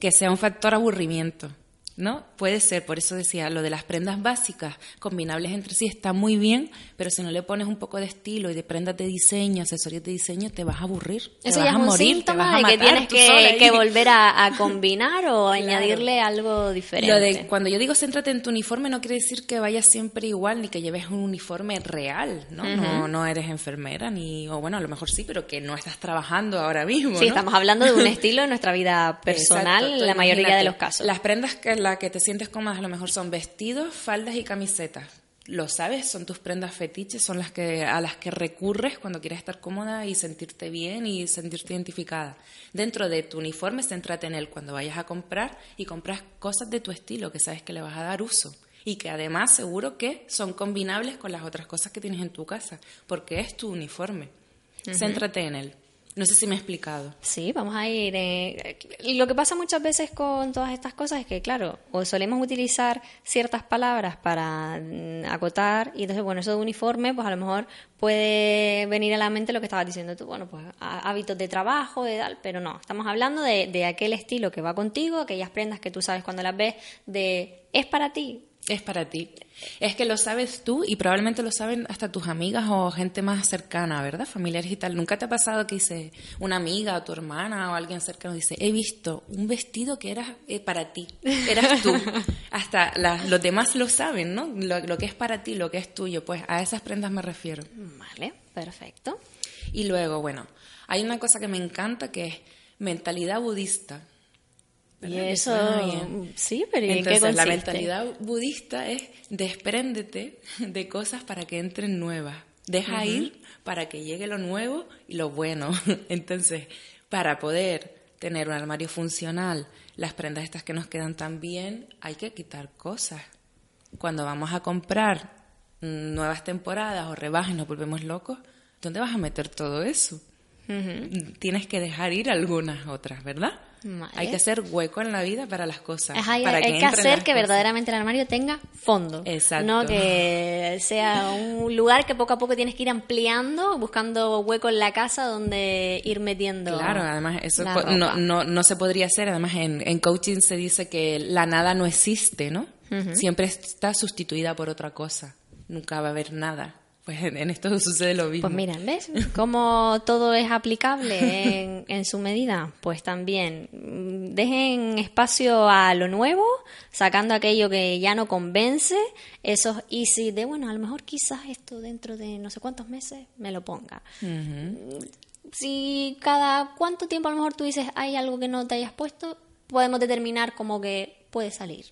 Que sea un factor aburrimiento. ¿No? Puede ser, por eso decía, lo de las prendas básicas, combinables entre sí, está muy bien, pero si no le pones un poco de estilo y de prendas de diseño, accesorios de diseño, te vas a aburrir. Eso te ya vas es a un morir, te vas a de que matar tienes que, volver a, a combinar o añadirle algo diferente. Lo de cuando yo digo céntrate en tu uniforme no quiere decir que vayas siempre igual ni que lleves un uniforme real, ¿no? no, no eres enfermera ni o bueno, a lo mejor sí, pero que no estás trabajando ahora mismo, Sí, ¿no? estamos hablando de un estilo en nuestra vida personal, la mayoría de los casos. Las prendas que la que te sientes cómodas a lo mejor son vestidos, faldas y camisetas. Lo sabes, son tus prendas fetiches, son las que a las que recurres cuando quieres estar cómoda y sentirte bien y sentirte identificada. Dentro de tu uniforme, céntrate en él cuando vayas a comprar y compras cosas de tu estilo que sabes que le vas a dar uso y que además seguro que son combinables con las otras cosas que tienes en tu casa, porque es tu uniforme. Céntrate en él. No sé si me he explicado. Sí, vamos a ir. eh, lo que pasa muchas veces con todas estas cosas es que, claro, o solemos utilizar ciertas palabras para mm, acotar, y entonces, bueno, eso de uniforme, pues a lo mejor puede venir a la mente lo que estabas diciendo tú, bueno, pues hábitos de trabajo, de tal, pero no, estamos hablando de, de aquel estilo que va contigo, aquellas prendas que tú sabes cuando las ves, de es para ti. Es para ti. Es que lo sabes tú y probablemente lo saben hasta tus amigas o gente más cercana, ¿verdad? Familiares y tal. ¿Nunca te ha pasado que dice una amiga o tu hermana o alguien cercano dice, he visto un vestido que era eh, para ti, eras tú? hasta la- los demás lo saben, ¿no? Lo, lo que es para ti, lo que es tuyo. Pues a esas prendas me refiero. Vale, perfecto. Y luego, bueno, hay una cosa que me encanta que es mentalidad budista. Y eso, sí, pero ¿y en qué Entonces, la mentalidad budista es despréndete de cosas para que entren nuevas. Deja ir para que llegue lo nuevo y lo bueno. Entonces, para poder tener un armario funcional, las prendas estas que nos quedan tan bien, hay que quitar cosas. Cuando vamos a comprar nuevas temporadas o rebajas y nos volvemos locos, ¿dónde vas a meter todo eso? Tienes que dejar ir algunas otras, ¿verdad? Vale. Hay que hacer hueco en la vida para las cosas. Para hay que, hacer que cosas. verdaderamente el armario tenga fondo. Exacto. No que sea un lugar que poco a poco tienes que ir ampliando, buscando hueco en la casa donde ir metiendo. Claro, además eso no, ropa. no, no se podría hacer. Además en, en coaching se dice que la nada no existe, ¿no? Siempre está sustituida por otra cosa. Nunca va a haber nada. Pues en, en esto sucede lo mismo. Pues mira, ¿ves? Cómo todo es aplicable en, en su medida. Pues también mm, dejen espacio a lo nuevo, sacando aquello que ya no convence, esos easy de, bueno, a lo mejor quizás esto dentro de no sé cuántos meses me lo ponga. Si cada cuánto tiempo a lo mejor tú dices hay algo que no te hayas puesto, podemos determinar como que puede salir.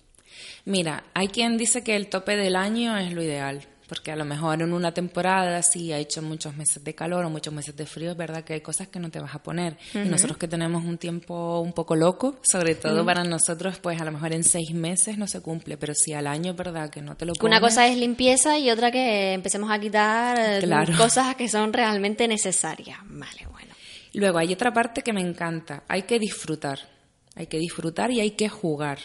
Mira, hay quien dice que el tope del año es lo ideal, porque a lo mejor en una temporada sí ha hecho muchos meses de calor o muchos meses de frío, es verdad que hay cosas que no te vas a poner. Y nosotros que tenemos un tiempo un poco loco, sobre todo para nosotros, pues a lo mejor en seis meses no se cumple, pero si al año es verdad que no te lo Que una pones, cosa es limpieza y otra que empecemos a quitar eh, Claro. cosas que son realmente necesarias. Vale, bueno. Luego hay otra parte que me encanta, hay que disfrutar, hay que disfrutar y hay que jugar.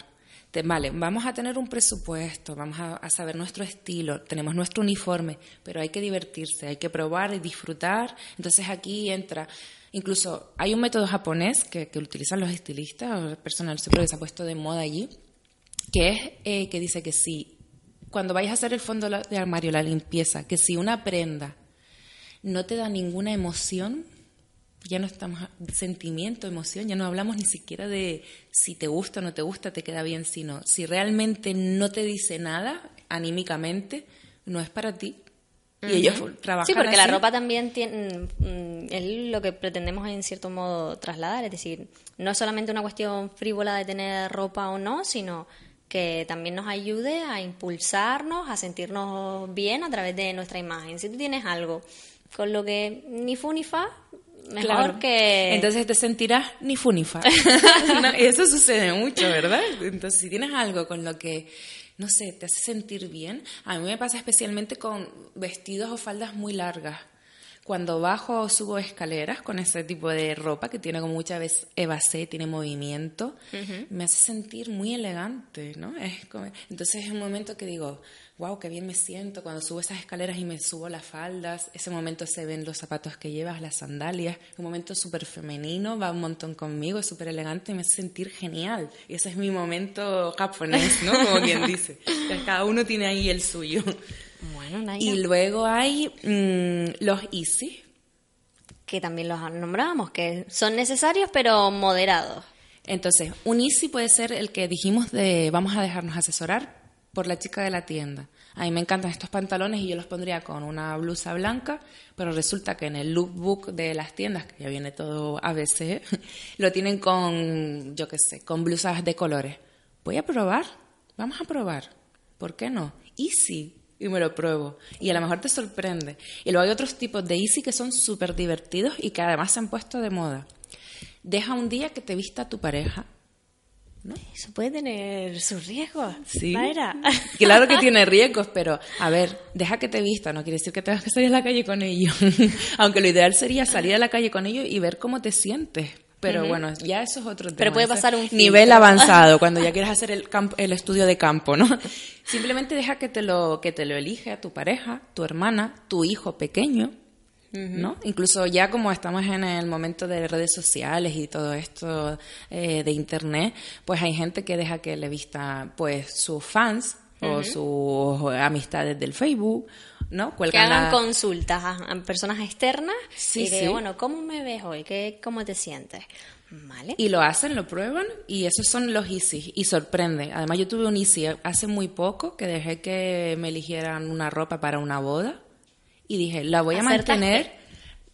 Te- vale, vamos a tener un presupuesto, vamos a, saber nuestro estilo, tenemos nuestro uniforme, pero hay que divertirse, hay que probar y disfrutar. Entonces aquí entra, incluso hay un método japonés que, que utilizan los estilistas, el personal siempre que se ha puesto de moda allí, que es eh, que dice que si cuando vayas a hacer el fondo de armario, la limpieza, que si una prenda no te da ninguna emoción, ya no estamos sentimiento, emoción, ya no hablamos ni siquiera de si te gusta o no te gusta, te queda bien, sino si realmente no te dice nada anímicamente, no es para ti. Y ellos trabajan Sí, porque la ropa también tiene, mm, es lo que pretendemos en cierto modo trasladar, es decir, no es solamente una cuestión frívola de tener ropa o no, sino que también nos ayude a impulsarnos, a sentirnos bien a través de nuestra imagen. Si tú tienes algo con lo que ni fu ni fa, Mejor Claro. que... Entonces te sentirás ni fu ni fa. No, eso sucede mucho, ¿verdad? Entonces, si tienes algo con lo que, no sé, te hace sentir bien, a mí me pasa especialmente con vestidos o faldas muy largas. Cuando bajo o subo escaleras con ese tipo de ropa que tiene como muchas veces evasé, tiene movimiento, me hace sentir muy elegante, ¿no? Es como- entonces es un momento que digo, wow, qué bien me siento cuando subo esas escaleras y me subo las faldas, ese momento se ven los zapatos que llevas, las sandalias, un momento súper femenino, va un montón conmigo, es súper elegante y me hace sentir genial. Y ese es mi momento japonés, ¿no? Como quien dice. Entonces, cada uno tiene ahí el suyo. Bueno, Naira, Y luego hay mm, los easy. que también los nombrábamos, que son necesarios pero moderados. Entonces, un easy puede ser el que dijimos de vamos a dejarnos asesorar por la chica de la tienda. A mí me encantan estos pantalones y yo los pondría con una blusa blanca, pero resulta que en el lookbook de las tiendas, que ya viene todo ABC, lo tienen con, yo qué sé, con blusas de colores. Voy a probar, vamos a probar. ¿Por qué no? Easy. Y me lo pruebo. Y a lo mejor te sorprende. Y luego hay otros tipos de easy que son súper divertidos y que además se han puesto de moda. Deja un día que te vista tu pareja. Eso puede tener sus riesgos. Sí. Claro que tiene riesgos, pero a ver, deja que te vista, no quiere decir que tengas que salir a la calle con ellos. Aunque lo ideal sería salir a la calle con ellos y ver cómo te sientes. Pero bueno, ya eso es otro tema. Pero puede pasar un nivel filtro. avanzado cuando ya quieres hacer el, camp- el estudio de campo, ¿no? Simplemente deja que te lo que te lo elige tu pareja, tu hermana, tu hijo pequeño, ¿no? Incluso ya como estamos en el momento de redes sociales y todo esto eh, de internet, pues hay gente que deja que le vista pues sus fans o sus amistades del Facebook, ¿no? Que hagan la- consultas a, a personas externas Sí, y sí. bueno, ¿cómo me ves hoy? ¿Qué, ¿Cómo te sientes? ¿Vale? Y lo hacen, lo prueban y esos son los easy y sorprende. Además yo tuve un easy hace muy poco que dejé que me eligieran una ropa para una boda y dije, la voy a ¿Acertaste? mantener,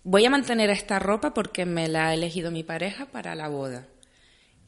voy a mantener esta ropa porque me la ha elegido mi pareja para la boda.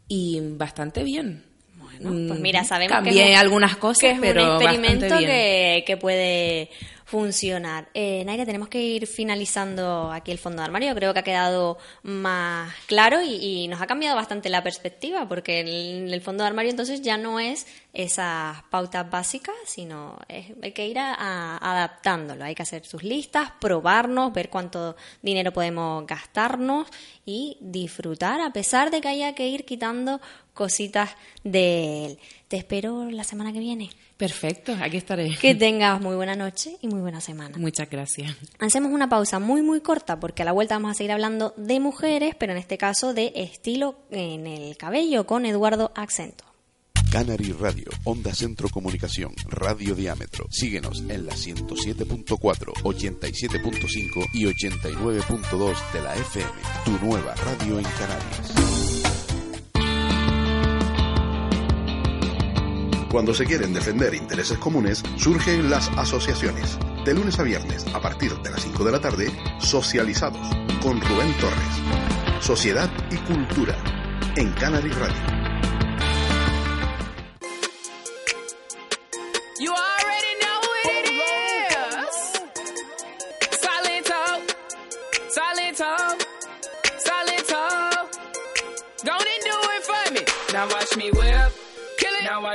Y bastante bien. Bueno, pues Mm, mira, sabemos Cambié que es un- algunas cosas, que es pero un bastante experimento bien. que, que puede funcionar. Eh, Naira, tenemos que ir finalizando aquí el fondo de armario. Creo que ha quedado más claro y, y nos ha cambiado bastante la perspectiva, porque el, fondo de armario entonces ya no es esas pautas básicas, sino es- hay que ir a- adaptándolo. Hay que hacer sus listas, probarnos, ver cuánto dinero podemos gastarnos y disfrutar, a pesar de que haya que ir quitando cositas de él. Te espero la semana que viene. Perfecto, aquí estaré. Que tengas muy buena noche y muy buena semana. Muchas gracias. Hacemos una pausa muy muy corta porque a la vuelta vamos a seguir hablando de mujeres, pero en este caso de estilo en el cabello con Eduardo Accento. Canary Radio, Onda Centro Comunicación, Radio Diámetro. Síguenos en la 107.4, 87.5 y 89.2 de la FM, tu nueva radio en Canarias. Cuando se quieren defender intereses comunes, surgen las asociaciones. De lunes a viernes, a partir de las 5 de la tarde, Socializados, con Rubén Torres. Sociedad y cultura, en Canary Radio.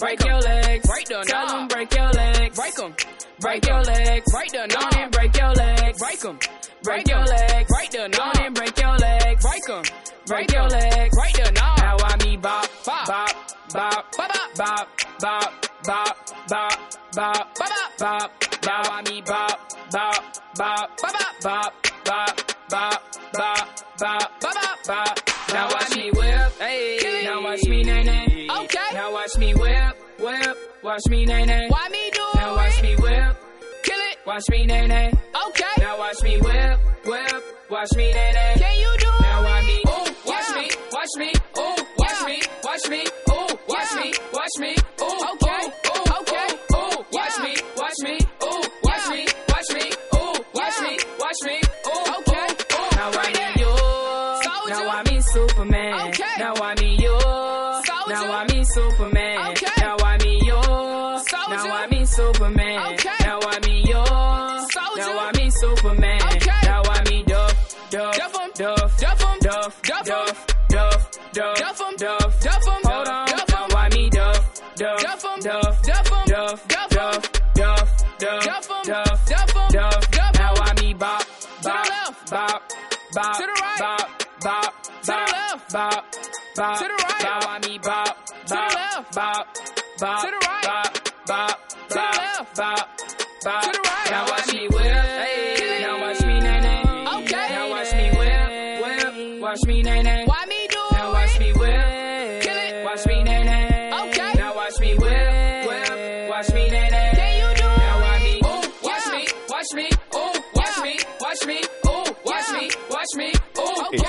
Break your legs, break the Tell them break your legs, break 'em. Break your legs, break the knob, and break your legs, break 'em. Break your legs, break the knob, and break your legs, break 'em. Break your legs, break the knob. Now I me bop, bop, bop, bop, bop, bop, bop, bop, bop, bop, bop, bop. Now I me bop, bop, bop, bop, bop, bop, bop, bop, bop, bop, bop. Now Watch me nay nay. Why me do Now watch me whip. Kill it. Watch me nay nay. Okay. Now watch me whip, whip. Watch me nay nay. Can you off.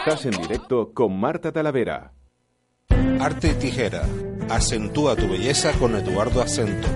Estás en directo con Marta Talavera. Arte y tijera. Acentúa tu belleza con Eduardo Acento.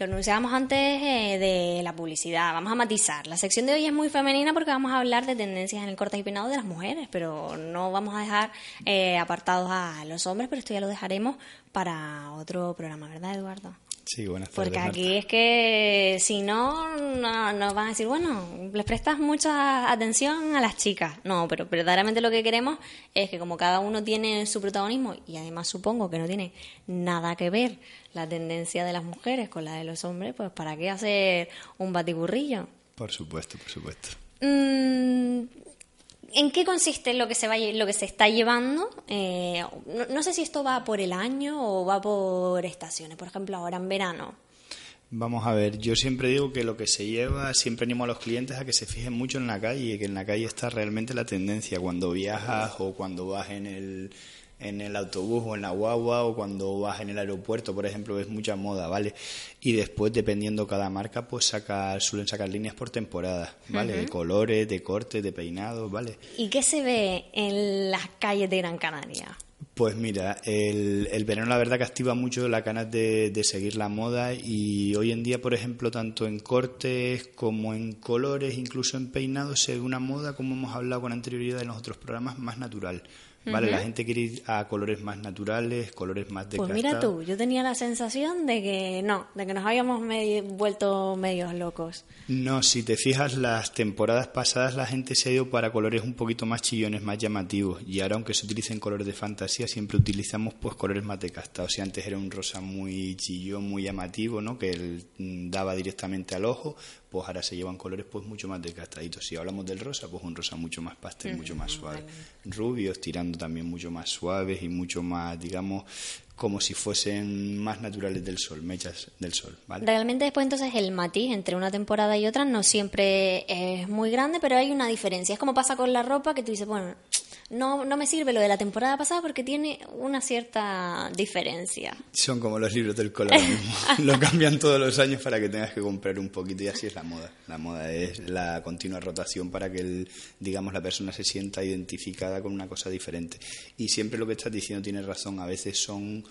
Lo anunciábamos antes eh, de la publicidad. Vamos a matizar. La sección de hoy es muy femenina porque vamos a hablar de tendencias en el corte y peinado de las mujeres, pero no vamos a dejar eh, apartados a los hombres, pero esto ya lo dejaremos para otro programa, ¿verdad, Eduardo? Sí, buenas tardes. Porque Marta. aquí es que si no, no, nos van a decir, bueno, les prestas mucha atención a las chicas. No, pero verdaderamente lo que queremos es que como cada uno tiene su protagonismo y además supongo que no tiene nada que ver la tendencia de las mujeres con la de los hombres, pues ¿para qué hacer un batiburrillo? Por supuesto, por supuesto. Mm, ¿En qué consiste lo que se va, lo que se está llevando? Eh, no, no sé si esto va por el año o va por estaciones. Por ejemplo, ahora en verano. Vamos a ver, yo siempre digo que lo que se lleva, siempre animo a los clientes a que se fijen mucho en la calle, que en la calle está realmente la tendencia. Cuando viajas o cuando vas en el, en el autobús o en la guagua o cuando vas en el aeropuerto, por ejemplo, ves mucha moda, ¿vale? Y después, dependiendo cada marca, pues sacar, suelen sacar líneas por temporada, ¿vale? De colores, de cortes, de peinados, ¿vale? ¿Y qué se ve en las calles de Gran Canaria? Pues mira, el, el verano la verdad que activa mucho la ganas de, de seguir la moda y hoy en día, por ejemplo, tanto en cortes como en colores, incluso en peinados, se ve una moda, como hemos hablado con anterioridad en los otros programas, más natural. ¿Vale? La gente quiere ir a colores más naturales, colores más Pues desgastados. mira tú, yo tenía la sensación de que no, de que nos habíamos medio- vuelto medios locos. No, si te fijas, las temporadas pasadas la gente se ha ido para colores un poquito más chillones, más llamativos. Y ahora, aunque se utilicen colores de fantasía, siempre utilizamos pues colores más desgastados. Si antes era un rosa muy chillón, muy llamativo, ¿no? Que el- mm, daba directamente al ojo, pues ahora se llevan colores pues mucho más desgastaditos. Si hablamos del rosa, pues un rosa mucho más pastel, mucho más suave. Rubios tirando también mucho más suaves y mucho más, digamos, como si fuesen más naturales del sol, mechas del sol, ¿vale? Realmente después entonces el matiz entre una temporada y otra no siempre es muy grande, pero hay una diferencia. Es como pasa con la ropa que tú dices, bueno, no, no me sirve lo de la temporada pasada porque tiene una cierta diferencia. Son como los libros del mismo. Lo cambian todos los años para que tengas que comprar un poquito y así es la moda. La moda es la continua rotación para que, el, digamos, la persona se sienta identificada con una cosa diferente. Y siempre lo que estás diciendo tiene razón. A veces son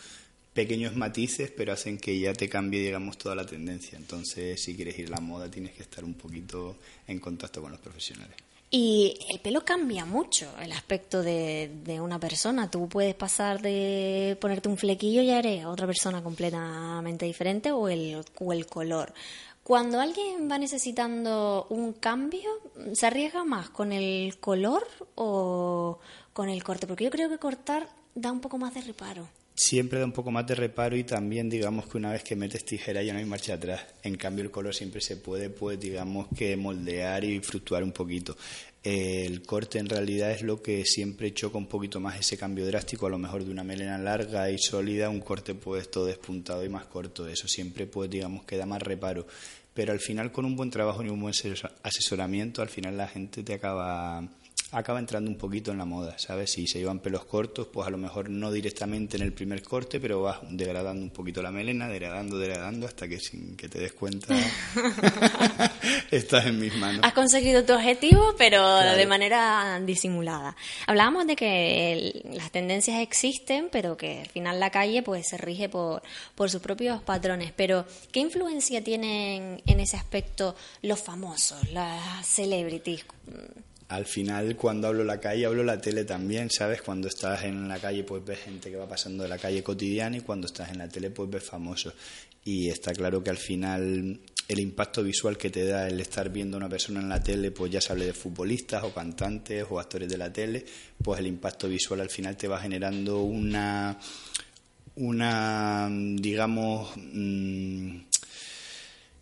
pequeños matices, pero hacen que ya te cambie, digamos, toda la tendencia. Entonces, si quieres ir a la moda, tienes que estar un poquito en contacto con los profesionales. Y el pelo cambia mucho el aspecto de, de una persona. Tú puedes pasar de ponerte un flequillo y ya eres otra persona completamente diferente o el, o el color. Cuando alguien va necesitando un cambio, ¿se arriesga más con el color o con el corte? Porque yo creo que cortar da un poco más de reparo. Siempre da un poco más de reparo y también digamos que una vez que metes tijera ya no hay marcha atrás. En cambio el color siempre se puede, pues digamos que moldear y fluctuar un poquito. El corte en realidad es lo que siempre choca un poquito más ese cambio drástico, a lo mejor de una melena larga y sólida, un corte pues todo despuntado y más corto. Eso siempre pues digamos que da más reparo. Pero al final con un buen trabajo y un buen asesor- asesoramiento, al final la gente te acaba acaba entrando un poquito en la moda, ¿sabes? Si se llevan pelos cortos, pues a lo mejor no directamente en el primer corte, pero vas degradando un poquito la melena, degradando, degradando, hasta que sin que te des cuenta estás en mis manos. Has conseguido tu objetivo, pero Claro. de manera disimulada. Hablábamos de que el- las tendencias existen, pero que al final la calle pues se rige por, por sus propios patrones. Pero, ¿qué influencia tienen en ese aspecto los famosos, las celebrities? Al final, cuando hablo la calle, hablo la tele también, ¿sabes? Cuando estás en la calle, pues ves gente que va pasando de la calle cotidiana y cuando estás en la tele, pues ves famosos. Y está claro que al final el impacto visual que te da el estar viendo a una persona en la tele, pues ya se hable de futbolistas o cantantes o actores de la tele, pues el impacto visual al final te va generando una, una digamos, mm,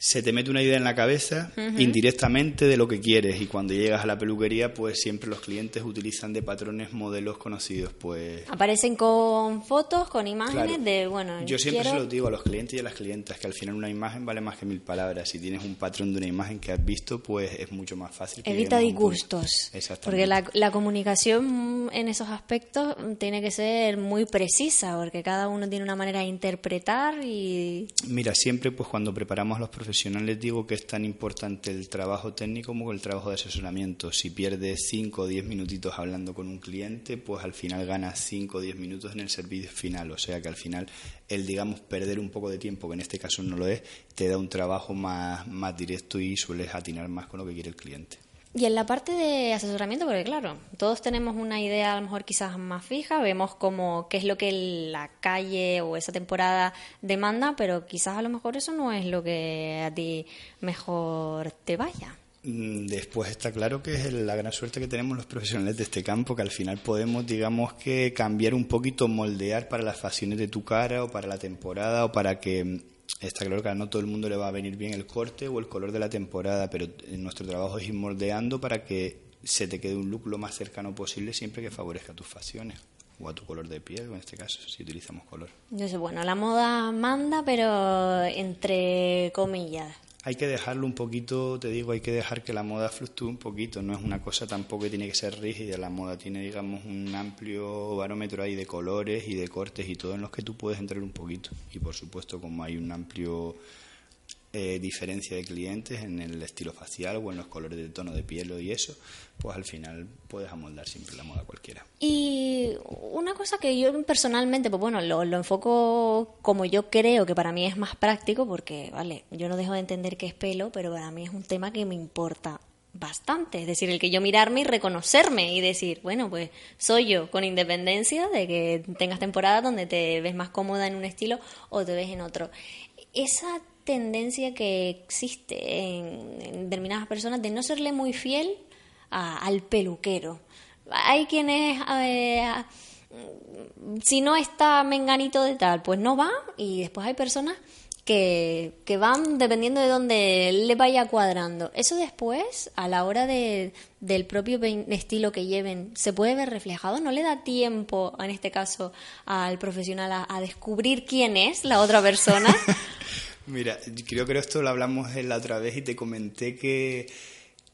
se te mete una idea en la cabeza indirectamente de lo que quieres y cuando llegas a la peluquería pues siempre los clientes utilizan de patrones modelos conocidos pues Aparecen con fotos, con imágenes Claro. de, bueno, yo siempre quiero- se lo digo a los clientes y a las clientas que al final una imagen vale más que mil palabras si tienes un patrón de una imagen que has visto pues es mucho más fácil Evita disgustos. Exactamente. Porque la, la comunicación en esos aspectos tiene que ser muy precisa, porque cada uno tiene una manera de interpretar y... Mira, siempre pues cuando preparamos a los profesionales digo que es tan importante el trabajo técnico como el trabajo de asesoramiento. Si pierdes 5 o 10 minutitos hablando con un cliente, pues al final ganas 5 o 10 minutos en el servicio final. O sea que al final el, digamos, perder un poco de tiempo, que en este caso no lo es, te da un trabajo más, más directo y sueles atinar más con lo que quiere el cliente. Y en la parte de asesoramiento, porque claro, todos tenemos una idea a lo mejor quizás más fija, vemos como qué es lo que la calle o esa temporada demanda, pero quizás a lo mejor eso no es lo que a ti mejor te vaya. Mm, Después está claro que es la gran suerte que tenemos los profesionales de este campo, que al final podemos, digamos que, cambiar un poquito, moldear para las facciones de tu cara o para la temporada o para que está claro que no todo el mundo le va a venir bien el corte o el color de la temporada, pero eh, nuestro trabajo es ir moldeando para que se te quede un look lo más cercano posible siempre que favorezca tus facciones o a tu color de piel, o en este caso si utilizamos color. Entonces, bueno, la moda manda, pero entre comillas. Hay que dejarlo un poquito, te digo, hay que dejar que la moda fluctúe un poquito. No es una cosa tampoco que tiene que ser rígida. La moda tiene, digamos, un amplio barómetro ahí de colores y de cortes y todo en los que tú puedes entrar un poquito. Y por supuesto, como hay un amplio eh, diferencia de clientes en el estilo facial o en los colores de tono de piel y eso, pues al final puedes amoldar siempre la moda cualquiera. Y una cosa que yo personalmente, pues bueno, lo, lo enfoco como yo creo que para mí es más práctico, porque, vale, yo no dejo de entender que es pelo, pero para mí es un tema que me importa bastante. Es decir, el que yo mirarme y reconocerme y decir, bueno, pues soy yo, con independencia de que tengas temporadas donde te ves más cómoda en un estilo o te ves en otro. Esa tendencia que existe en, determinadas personas de no serle muy fiel a- al peluquero. Hay quienes, eh, si no está menganito de tal, pues no va, y después hay personas que, que van dependiendo de dónde le vaya cuadrando. Eso después, a la hora de, del propio estilo que lleven, se puede ver reflejado. No le da tiempo, en este caso, al profesional a descubrir quién es la otra persona. Mira, creo que esto lo hablamos la otra vez y te comenté que,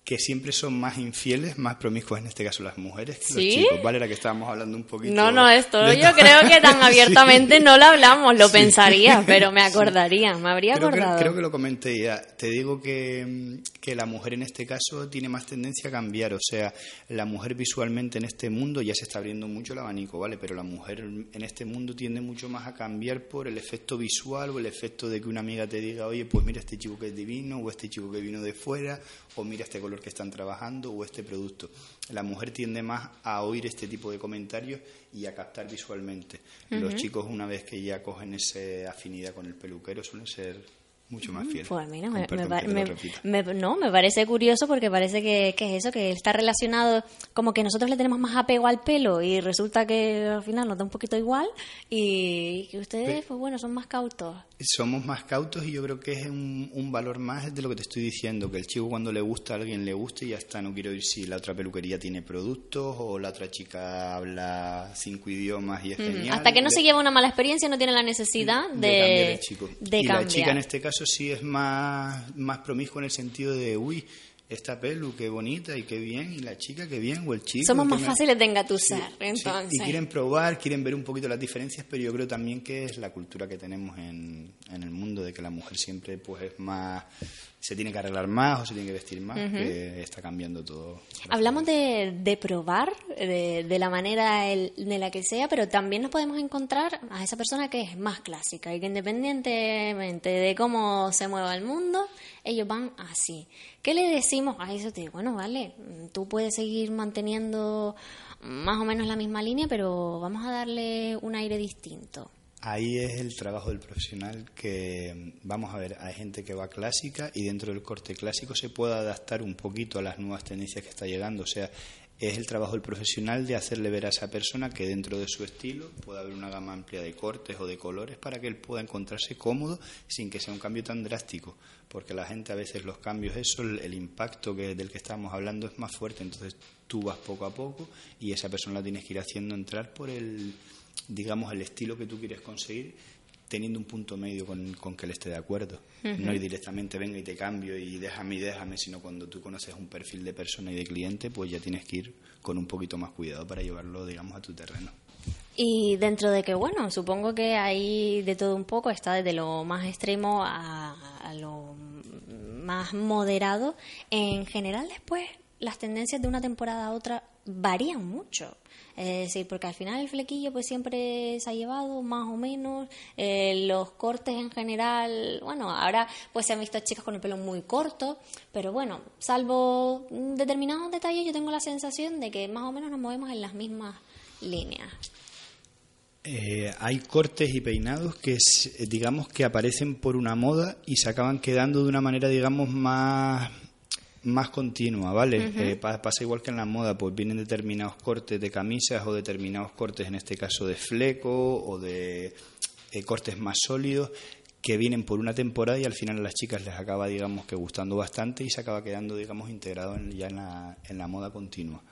que siempre son más infieles, más promiscuas en este caso las mujeres que ¿Sí? los chicos. Vale, era que estábamos hablando un poquito. No, no, esto de yo creo que tan Sí. abiertamente no lo hablamos, lo Sí. pensaría, pero me acordaría, me habría Creo que, acordado. creo que lo comenté ya. Te digo que, que la mujer en este caso tiene más tendencia a cambiar. O sea, la mujer visualmente en este mundo ya se está abriendo mucho el abanico, ¿vale? Pero la mujer en este mundo tiende mucho más a cambiar por el efecto visual o el efecto de que una amiga te diga, oye, pues mira este chico que es divino, o este chico que vino de fuera, o mira este color que están trabajando, o este producto. La mujer tiende más a oír este tipo de comentarios y a captar visualmente. Los chicos, una vez que ya cogen esa afinidad con el peluquero, suelen ser mucho más fieles. Pues mira, me, no, me parece curioso porque parece que, que es eso, que está relacionado, como que nosotros le tenemos más apego al pelo y resulta que al final nos da un poquito igual y que ustedes, pues bueno, son más cautos. Somos más cautos y yo creo que es un, un valor más de lo que te estoy diciendo, que el chico cuando le gusta a alguien le gusta y ya está, no quiero ir si la otra peluquería tiene productos o la otra chica habla cinco idiomas y es Ujú. genial. Hasta que no Le- se lleva una mala experiencia no tiene la necesidad de, de cambiar el chico. de y la chica en este caso sí es más, más promiscua en el sentido de, uy, esta pelu, qué bonita y qué bien, y la chica, qué bien, o el chico. Somos más me- fáciles de engatusar, Sí, entonces. y quieren probar, quieren ver un poquito las diferencias, pero yo creo también que es la cultura que tenemos en, en el mundo, de que la mujer siempre pues es más, se tiene que arreglar más o se tiene que vestir más, que está cambiando todo. Hablamos de, de probar de, de la manera el- de la que sea, pero también nos podemos encontrar a esa persona que es más clásica y que independientemente de cómo se mueva el mundo, ellos van así. ¿Qué le decimos a eso? Te bueno, vale, tú puedes seguir manteniendo más o menos la misma línea, pero vamos a darle un aire distinto. Ahí es el trabajo del profesional que, vamos a ver, hay gente que va clásica y dentro del corte clásico se puede adaptar un poquito a las nuevas tendencias que está llegando. O sea, es el trabajo del profesional de hacerle ver a esa persona que dentro de su estilo puede haber una gama amplia de cortes o de colores para que él pueda encontrarse cómodo sin que sea un cambio tan drástico. Porque la gente a veces los cambios, eso, el, impacto que, del que estamos hablando es más fuerte. Entonces tú vas poco a poco y esa persona la tienes que ir haciendo entrar por el digamos, el estilo que tú quieres conseguir, teniendo un punto medio con, con que él esté de acuerdo. No ir directamente, venga y te cambio y déjame y déjame, sino cuando tú conoces un perfil de persona y de cliente, pues ya tienes que ir con un poquito más cuidado para llevarlo, digamos, a tu terreno. Y dentro de que, bueno, supongo que hay de todo un poco, está desde lo más extremo a, a lo más moderado. En general, después, las tendencias de una temporada a otra varían mucho. Es decir, porque al final el flequillo pues siempre se ha llevado más o menos, eh, los cortes en general, bueno, ahora pues se han visto chicas con el pelo muy corto, pero bueno, salvo determinados detalles yo tengo la sensación de que más o menos nos movemos en las mismas líneas. Eh, hay cortes y peinados que, eh, digamos, que aparecen por una moda y se acaban quedando de una manera, digamos, más más continua, ¿vale? Eh, pa- pasa igual que en la moda, pues vienen determinados cortes de camisas o determinados cortes, en este caso de fleco o de eh, cortes más sólidos que vienen por una temporada y al final a las chicas les acaba, digamos, que gustando bastante y se acaba quedando, digamos, integrado en- ya en la, en la moda continua.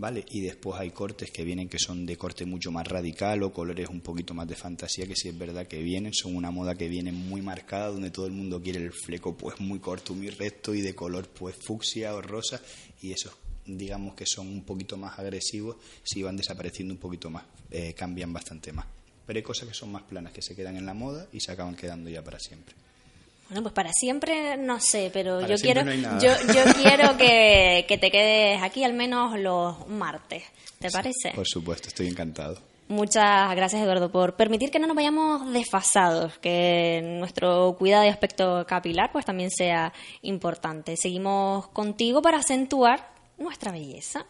¿Vale? Y después hay cortes que vienen que son de corte mucho más radical o colores un poquito más de fantasía, que sí es verdad que vienen, son una moda que viene muy marcada, donde todo el mundo quiere el fleco pues muy corto, muy recto y de color pues fucsia o rosa, y esos digamos que son un poquito más agresivos, si van desapareciendo un poquito más, eh, cambian bastante más. Pero hay cosas que son más planas, que se quedan en la moda y se acaban quedando ya para siempre. Bueno, pues para siempre no sé, pero Para yo quiero no yo, yo quiero que, que te quedes aquí al menos los martes. ¿Te parece? Por supuesto, estoy encantado. Muchas gracias, Eduardo, por permitir que no nos vayamos desfasados, que nuestro cuidado y aspecto capilar pues también sea importante. Seguimos contigo para acentuar nuestra belleza.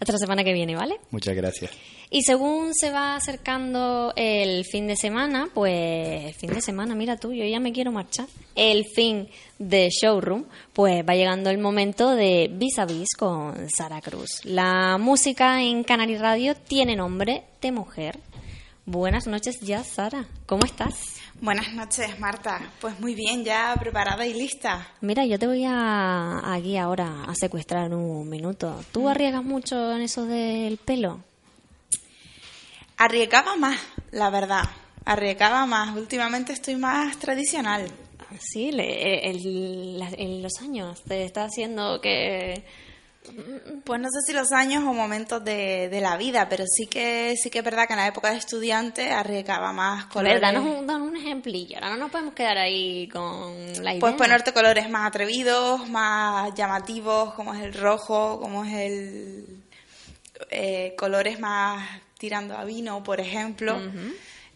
Hasta la semana que viene, ¿vale? Muchas gracias. Y según se va acercando el fin de semana, pues el fin de semana, mira tú, yo ya me quiero marchar. El fin de showroom, pues va llegando el momento de vis a vis con Sara Cruz. La música en Canary Radio tiene nombre de mujer. Buenas noches ya, Sara. ¿Cómo estás? Buenas noches, Marta. Pues muy bien, ya preparada y lista. Mira, yo te voy a aquí ahora a secuestrar en un minuto. ¿Tú arriesgas mucho en eso del pelo? Arriesgaba más, la verdad. Arriesgaba más. Últimamente estoy más tradicional. Sí, le- el- la- en los años te está haciendo que... Pues no sé si los años o momentos de, de la vida, pero sí que sí que es verdad que en la época de estudiante arriesgaba más colores. ver, danos un, danos un ejemplillo. Ahora no nos podemos quedar ahí con la idea. Pues ponerte colores más atrevidos, más llamativos, como es el rojo, como es el eh, colores más tirando a vino, por ejemplo.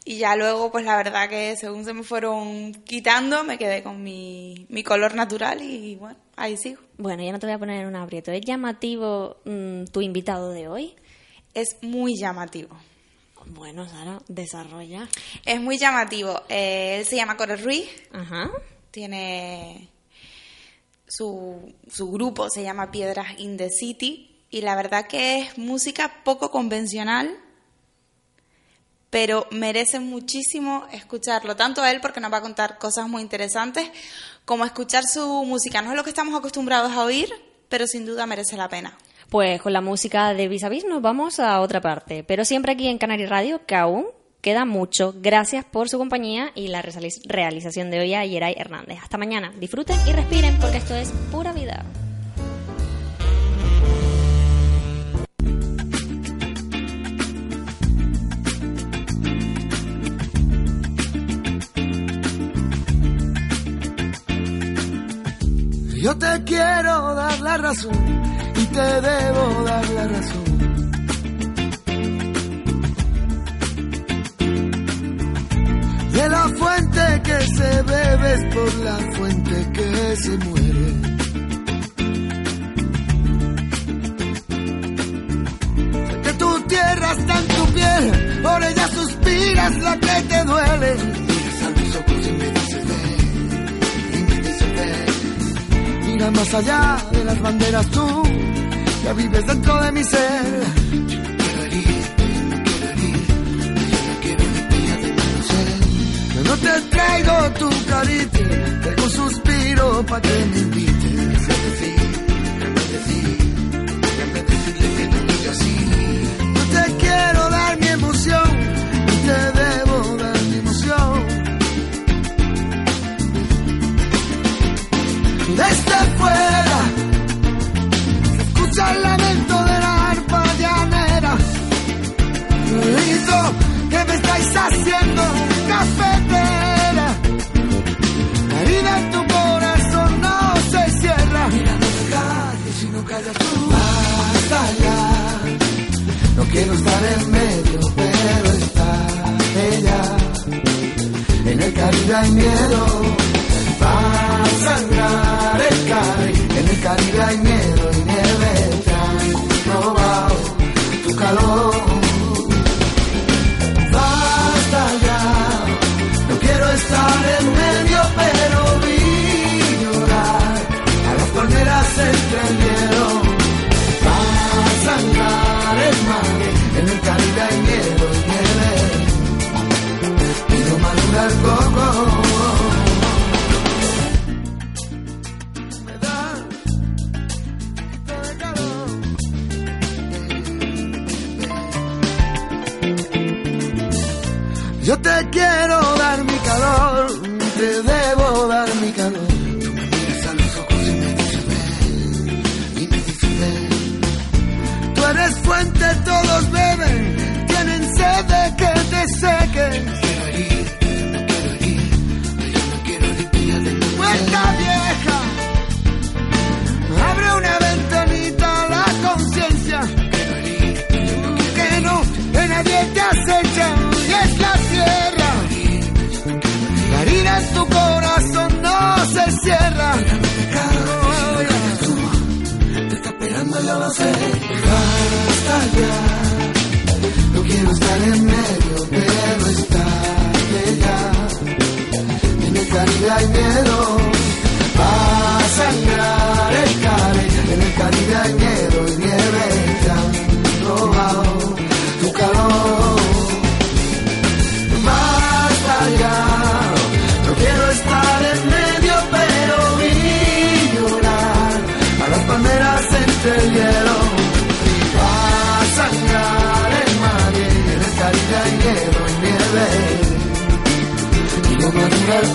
Y ya luego, pues la verdad que según se me fueron quitando, me quedé con mi, mi color natural y bueno, ahí sigo. Bueno, ya no te voy a poner en un aprieto. ¿Es llamativo mm, tu invitado de hoy? Es muy llamativo. Bueno, Sara, desarrolla. Es muy llamativo. Eh, él se llama Core Ruiz. Ajá. Tiene su, su grupo se llama Piedras in the City y la verdad que es música poco convencional, pero merece muchísimo escucharlo, tanto a él porque nos va a contar cosas muy interesantes, como escuchar su música. No es lo que estamos acostumbrados a oír, pero sin duda merece la pena. Pues con la música de Vis a Vis nos vamos a otra parte, pero siempre aquí en Canary Radio, que aún queda mucho. Gracias por su compañía y la realiz- realización de hoy a Yeray Hernández. Hasta mañana. Disfruten y respiren porque esto es pura vida. Yo te quiero dar la razón y te debo dar la razón. De la fuente que se bebe es por la fuente que se muere. Que tu tierra está en tu piel, por ella suspiras la que te duele. Mira más allá de las banderas tú, ya vives dentro de mi ser. Yo no te te traigo tu carita, traigo un suspiro pa' que me invites. Decir, a decir, a decirle que no diga así. Estáis haciendo cafetera. Herida en tu corazón no se cierra. Mira, no te calles si no callas tú. Basta ya. No quiero estar en medio, pero está ella. En el Caribe hay miedo. Va a sangrar el Caribe. En el Caribe hay miedo y nieve. Te han robado tu calor. Yo te quiero lo sé. Basta ya. No quiero estar en medio, pero está ella. En el Caribe hay hielo y nieve. Y no madura el